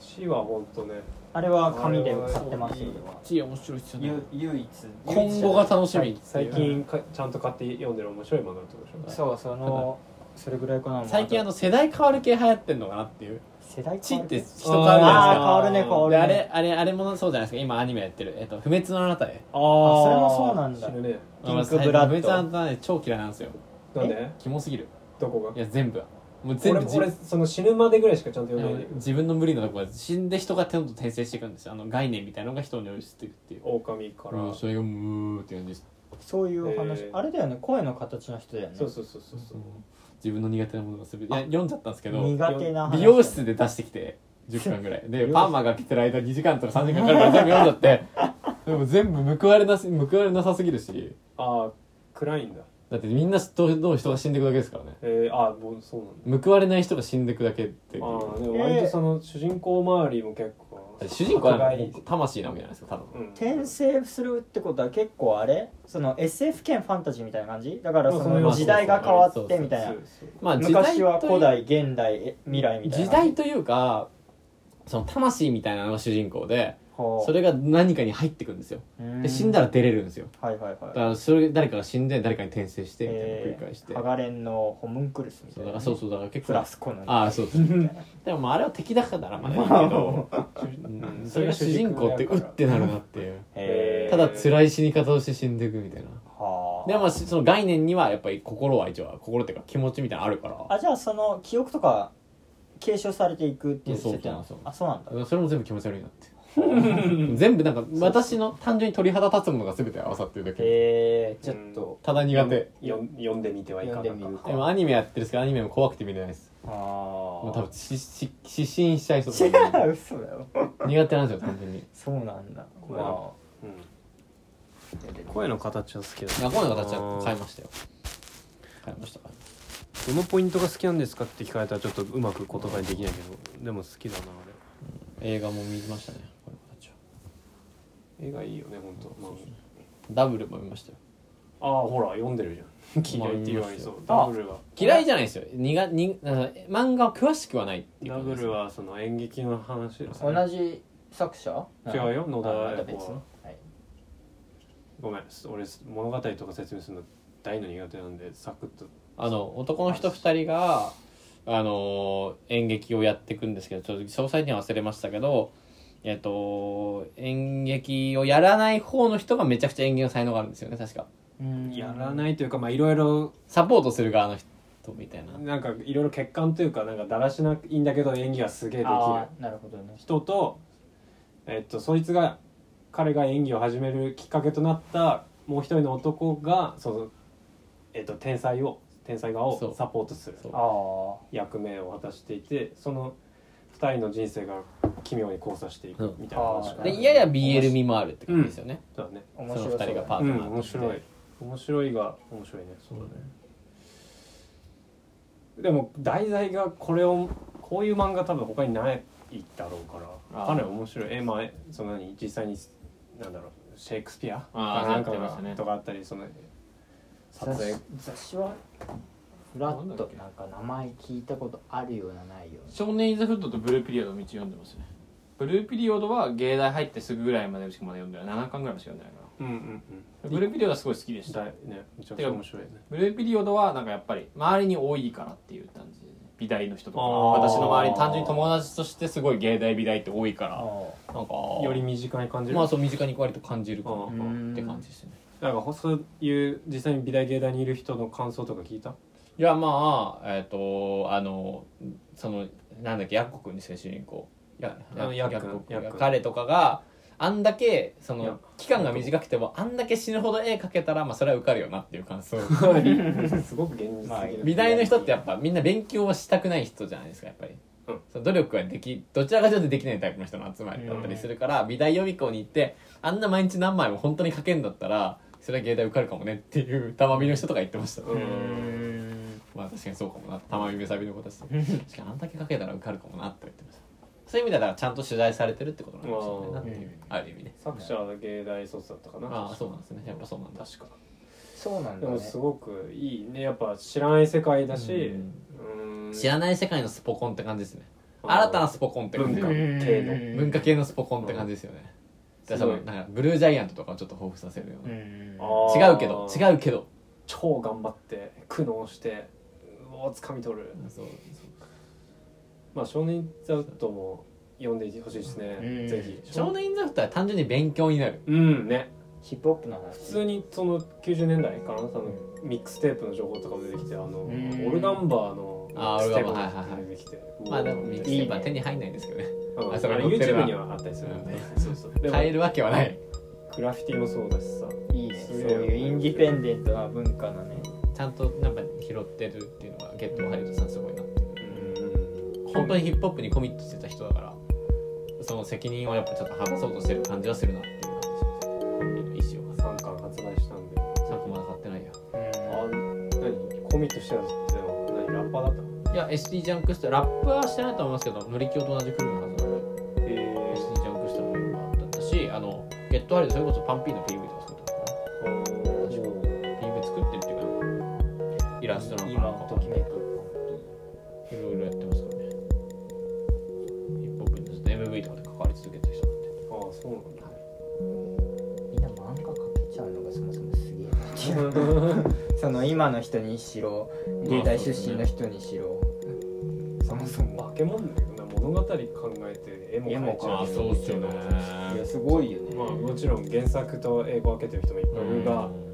チは本当ね。あれは紙で買ってますよ地面白いですよね。ゆ唯一。今後が楽しみ最近かちゃんと買って読んでる面白い漫画ってことでしょそうそのそれぐらいかな最近あの世代変わる系流行ってんのかなっていう世代地って人変わるじゃないですか。あー変わるね変わるね。であれあれあれもそうじゃないですか。今アニメやってる「えっと、不滅のあなたへ。ああそれもそうなんだ。死ぬねピンクブラッド。不滅のあなたへ超嫌いなんですよ。なんで？キモすぎる。どこが？いや全部もう全部俺俺その死ぬまでぐらいしかちゃんと読んでない。自分の無理なところで死んで人がどんどん転生していくんですよ。あの概念みたいなのが人に押していくっていう。狼から。うんそれがムーって感じです。そういう話。えー。あれだよね。声の形の人だよね。そうそうそうそうそう自分の苦手なものが全ていや読んじゃったんですけど苦手な話。美容室で出してきて10巻ぐらい。で パーマが来てる間2時間とか3時間かかるから全部読んじゃって。でも全部報われなす報われなさすぎるし。ああ暗いんだ。だってみんなどうどう人が死んでいくだけですからね。えー、ああもうそうなんだ。報われない人が死んでいくだけっていう。ああでも割とその主人公周りも結構主人公は魂なわけじゃないですか多分。うん。転生するってことは結構あれ？その SF 兼ファンタジーみたいな感じ？だからそのの時代が変わってみたいな。まあ時代昔はという古代現代え未来みたいな。時代というかその魂みたいなのが主人公ではあそれが何かに入ってくんですよ。うん。で死んだら出れるんですよ。はいはいはい。だからそれ誰かが死んで誰かに転生してみたいなのを繰り返して。ハガレンのホムンクルスみたいだからそうそうだから結プ構ラスコナンああそうそうでもまああれは敵だからまだいいけどうんそれが主人公ってうってなるなっていう。ただ辛い死に方をして死んでいくみたいな。はあ。でもまあその概念にはやっぱり心は一応心っていうか気持ちみたいなのあるから。あじゃあその記憶とか継承されていくっていうそう設定なの？そうあそうなんだ。それも全部気持ち悪いなって全部なんか私の単純に鳥肌立つものが全て合わさってるだけ。へえちょっと。ただ苦手。よ読んでみてはいかがか読んでみる。かでもアニメやってるんですけどアニメも怖くて見れないです。あもうあ多分しし失神しちゃいそう違だう嘘だよ苦手なんですよ単純に。そうなんだ。これまうん。声の形は好きだいやこういうの形は変えましたよ。変えましたどのポイントが好きなんですかって聞かれたらちょっとうまく言葉にできないけどでも好きだなあ映画も見ました。ね映画いいよね本当まダブルも見ましたよ。ああーほら読んでるじゃん。嫌いって言われそう。まあダブルは。嫌いじゃないですよ。苦にあの漫画は詳しくはないっていうダ感じです。ブルはその演劇の話ですあ同じ作者？違うよ野田あまた英子は別のはい。ごめん俺物語とか説明するの大の苦手なんでサクッと。あの男の人2人があの演劇をやっていくんですけどちょっと詳細には忘れましたけどえっと演劇をやらない方の人がめちゃくちゃ演技の才能があるんですよね確か。やらないというかまあいろいろサポートする側の人みたいな。なんかいろいろ欠陥というかなんかだらしないんだけど演技はすげえできる。ああなるほどね。人とえっとそいつが彼が演技を始めるきっかけとなったもう一人の男がそのえっと天才を天才側そう。をサポートするそう。あ役目を果たしていてその二人の人生が奇妙に交差していくみたいな話うんでやや BL 味もあるって感じですよね、そうだね。あ面その2白そうだね人がパートうんナーとして面白い。面白いが面白いね。そうだね。でも題材がこれをこういう漫画多分他にないだろうからあーかなり面白い。えまあえその何？実際になんだろう？シェイクスピア？あなんかがやってましたね。とかあったりその撮雑影？誌雑誌はフラットなんか名前聞いたことあるようなないような少年インザフッドとブルーピリオドも一応読んでますね。ブルーピリオドは芸大入ってすぐぐらいまでしかまだ読んでない。7巻ぐらいしか読んでないかうんうんなブルーピリオドはすごい好きでした。ねめちゃくちゃ面白いね。ブルーピリオドはなんかやっぱり周りに多いからっていう感じ。でね美大の人とか私の周りに単純に友達としてすごい芸大美大って多いからなんかより身近に感じる。まあそう身近に割と感じるかなうって感じですね。なんかそういう実際に美大芸大にいる人の感想とか聞いた？いやまあえっ、とあのそのなんだっけヤッコ君ですね主人公ヤッコ君彼とかがあんだけその期間が短くてもあんだけ死ぬほど絵描けたらまあそれは受かるよなっていう感想。すごく現実的な、まあ美大の人ってやっぱみんな勉強はしたくない人じゃないですかやっぱり、うん。その努力はできどちらかというとできないタイプの人の集まりだったりするから、美大予備校に行ってあんな毎日何枚も本当に描けんだったらそれは芸大受かるかもねっていう玉美の人とか言ってました、ううんんまあ確かにそうかもな。玉美めさびの子たちと。確かにあんだけ描けたら受かるかもなって言ってました。そういう意味ではだからちゃんと取材されてるってことなのかもしれないなっていうある意味ね。作者は芸大卒だったかな。ああそうなんですね。やっぱそうなんだ。確か。そうなんだね。でもすごくいいね。やっぱ知らない世界だし。うん。うん。知らない世界のスポコンって感じですね。新たなスポコンって感じ。文化系の。文化系のスポコンって感じですよね、だからなんかブルージャイアントとかをちょっと彷彿させるような、うん違うけど違うけど。超頑張って苦悩してを掴み取る。そうまあ少年ザウトも読んでほしいですうねんぜひ。少年インザフターは単純に勉強になる。うんね。ヒップホップの話。普通にその90年代かなそのミックステープの情報とかも出てきてあのん。オルガンバーのあーステープオルガンバーはいはいはい。も出てきて。まあでもミックステープは手にに入んないんですけどね。あそこに載ってるわ。YouTube にはあったりするんでうん。そうそう。買えるわけはない。グラフィティもそうだしさ。いいね。そういうインディペンデントな文化のね。ちゃんとなんか拾ってるっていうのがゲットハリウッドさんすごいなって本当にヒップホップにコミットしてた人だからその責任をやっぱちょっと果たそうとしてる感じはするなっていう感じしますね意思を3巻発売したんで。参考まだ買ってないや。あ何コミットしてたってのは何ラッパーだったの？いや SD ジャンクスターラップはしてないと思いますけど乗り気と同じクルーのはずなんでえ SD ジャンクスターのメンバーだったしあのゲットハリウッドそれこそパンピーの PV とかイラストなんか今ときめくいろいろやってますからね。ヒップホップに乗せて AV とかで関わり続けてる人なんでああそうなんだ。みんな漫画描けちゃうのがそもそもすげえな。っていうその今の人にしろ芸大出身の人にしろ、そもそも化け物だけどな物語考えて絵も描いちゃうあそうっすよね。いやすごいよね、まあもちろん原作と英語分けてる人もいっぱいいるが、もう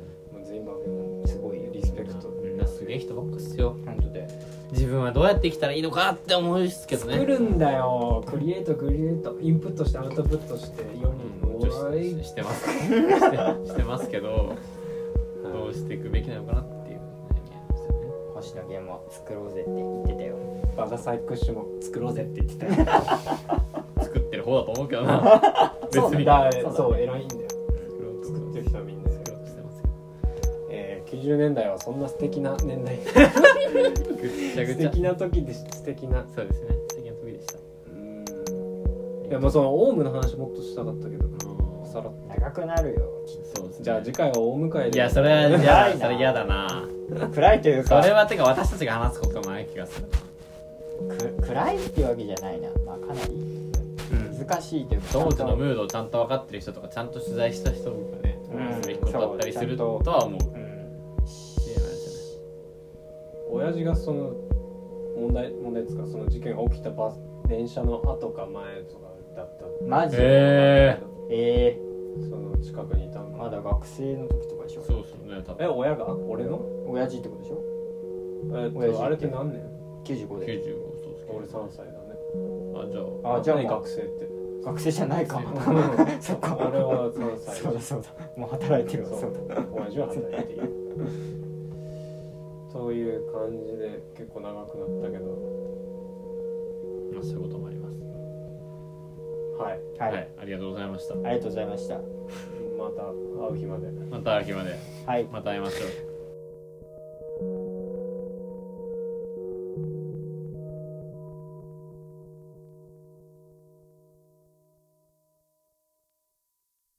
どうやって生きたらいいのかって思うんですけどね。作るんだよ。クリエイトクリエイト。インプットしてアウトプットして世にうんししてます。してしてますけどどうしていくべきなのかなっていう悩みなんですよね。星野源も作ろうぜって言ってたよ。バカサイクッシュも作ろうぜって言ってたよ。作ってる方だと思うけどな。別に。だそうだね。そう偉いんだよ。作ってる人はみんな作ろうとしてますけどえー、90年代はそんな素敵な年代 ぐっちゃぐ素ちゃ。敵な時でし素敵な。そうですね。素敵な時でした。うん。いやまあそのオウムの話もっとしたかったけど。さらっ長くなるよ。そうですね。じゃあ次回はオウム会で。いやそれは嫌だ。それ嫌だな。暗いというか。それはてか私たちが話すこともない気がするく暗いっていうわけじゃないな。まあかなり。難しいというか。当時のムーードをちゃんと分かってる人とかちゃんと取材した人がねうん。すべきことだったりするとは思う。うん親父がその問題問題ですかその事件が起きたバス電車の後か前とかだった。マジ？へえその近くにいたのー、まだ学生の時とかでしょ？そうそうね多え分親が？俺の？親父ってことでしょ？えっ親父とあれって何年？95で。95そうです。俺3歳だね。あじゃあ。あじゃあ学生って？学生じゃないか そっか。俺は3歳。そうだそうだ。もう働いてるわ。そう。そうだ。親父は働いているという感じで結構長くなったけど。まあそういうこともあります。はい。はい、ありがとうございました。ありがとうございました。また会う日まで。また秋まで。はい。また会いましょう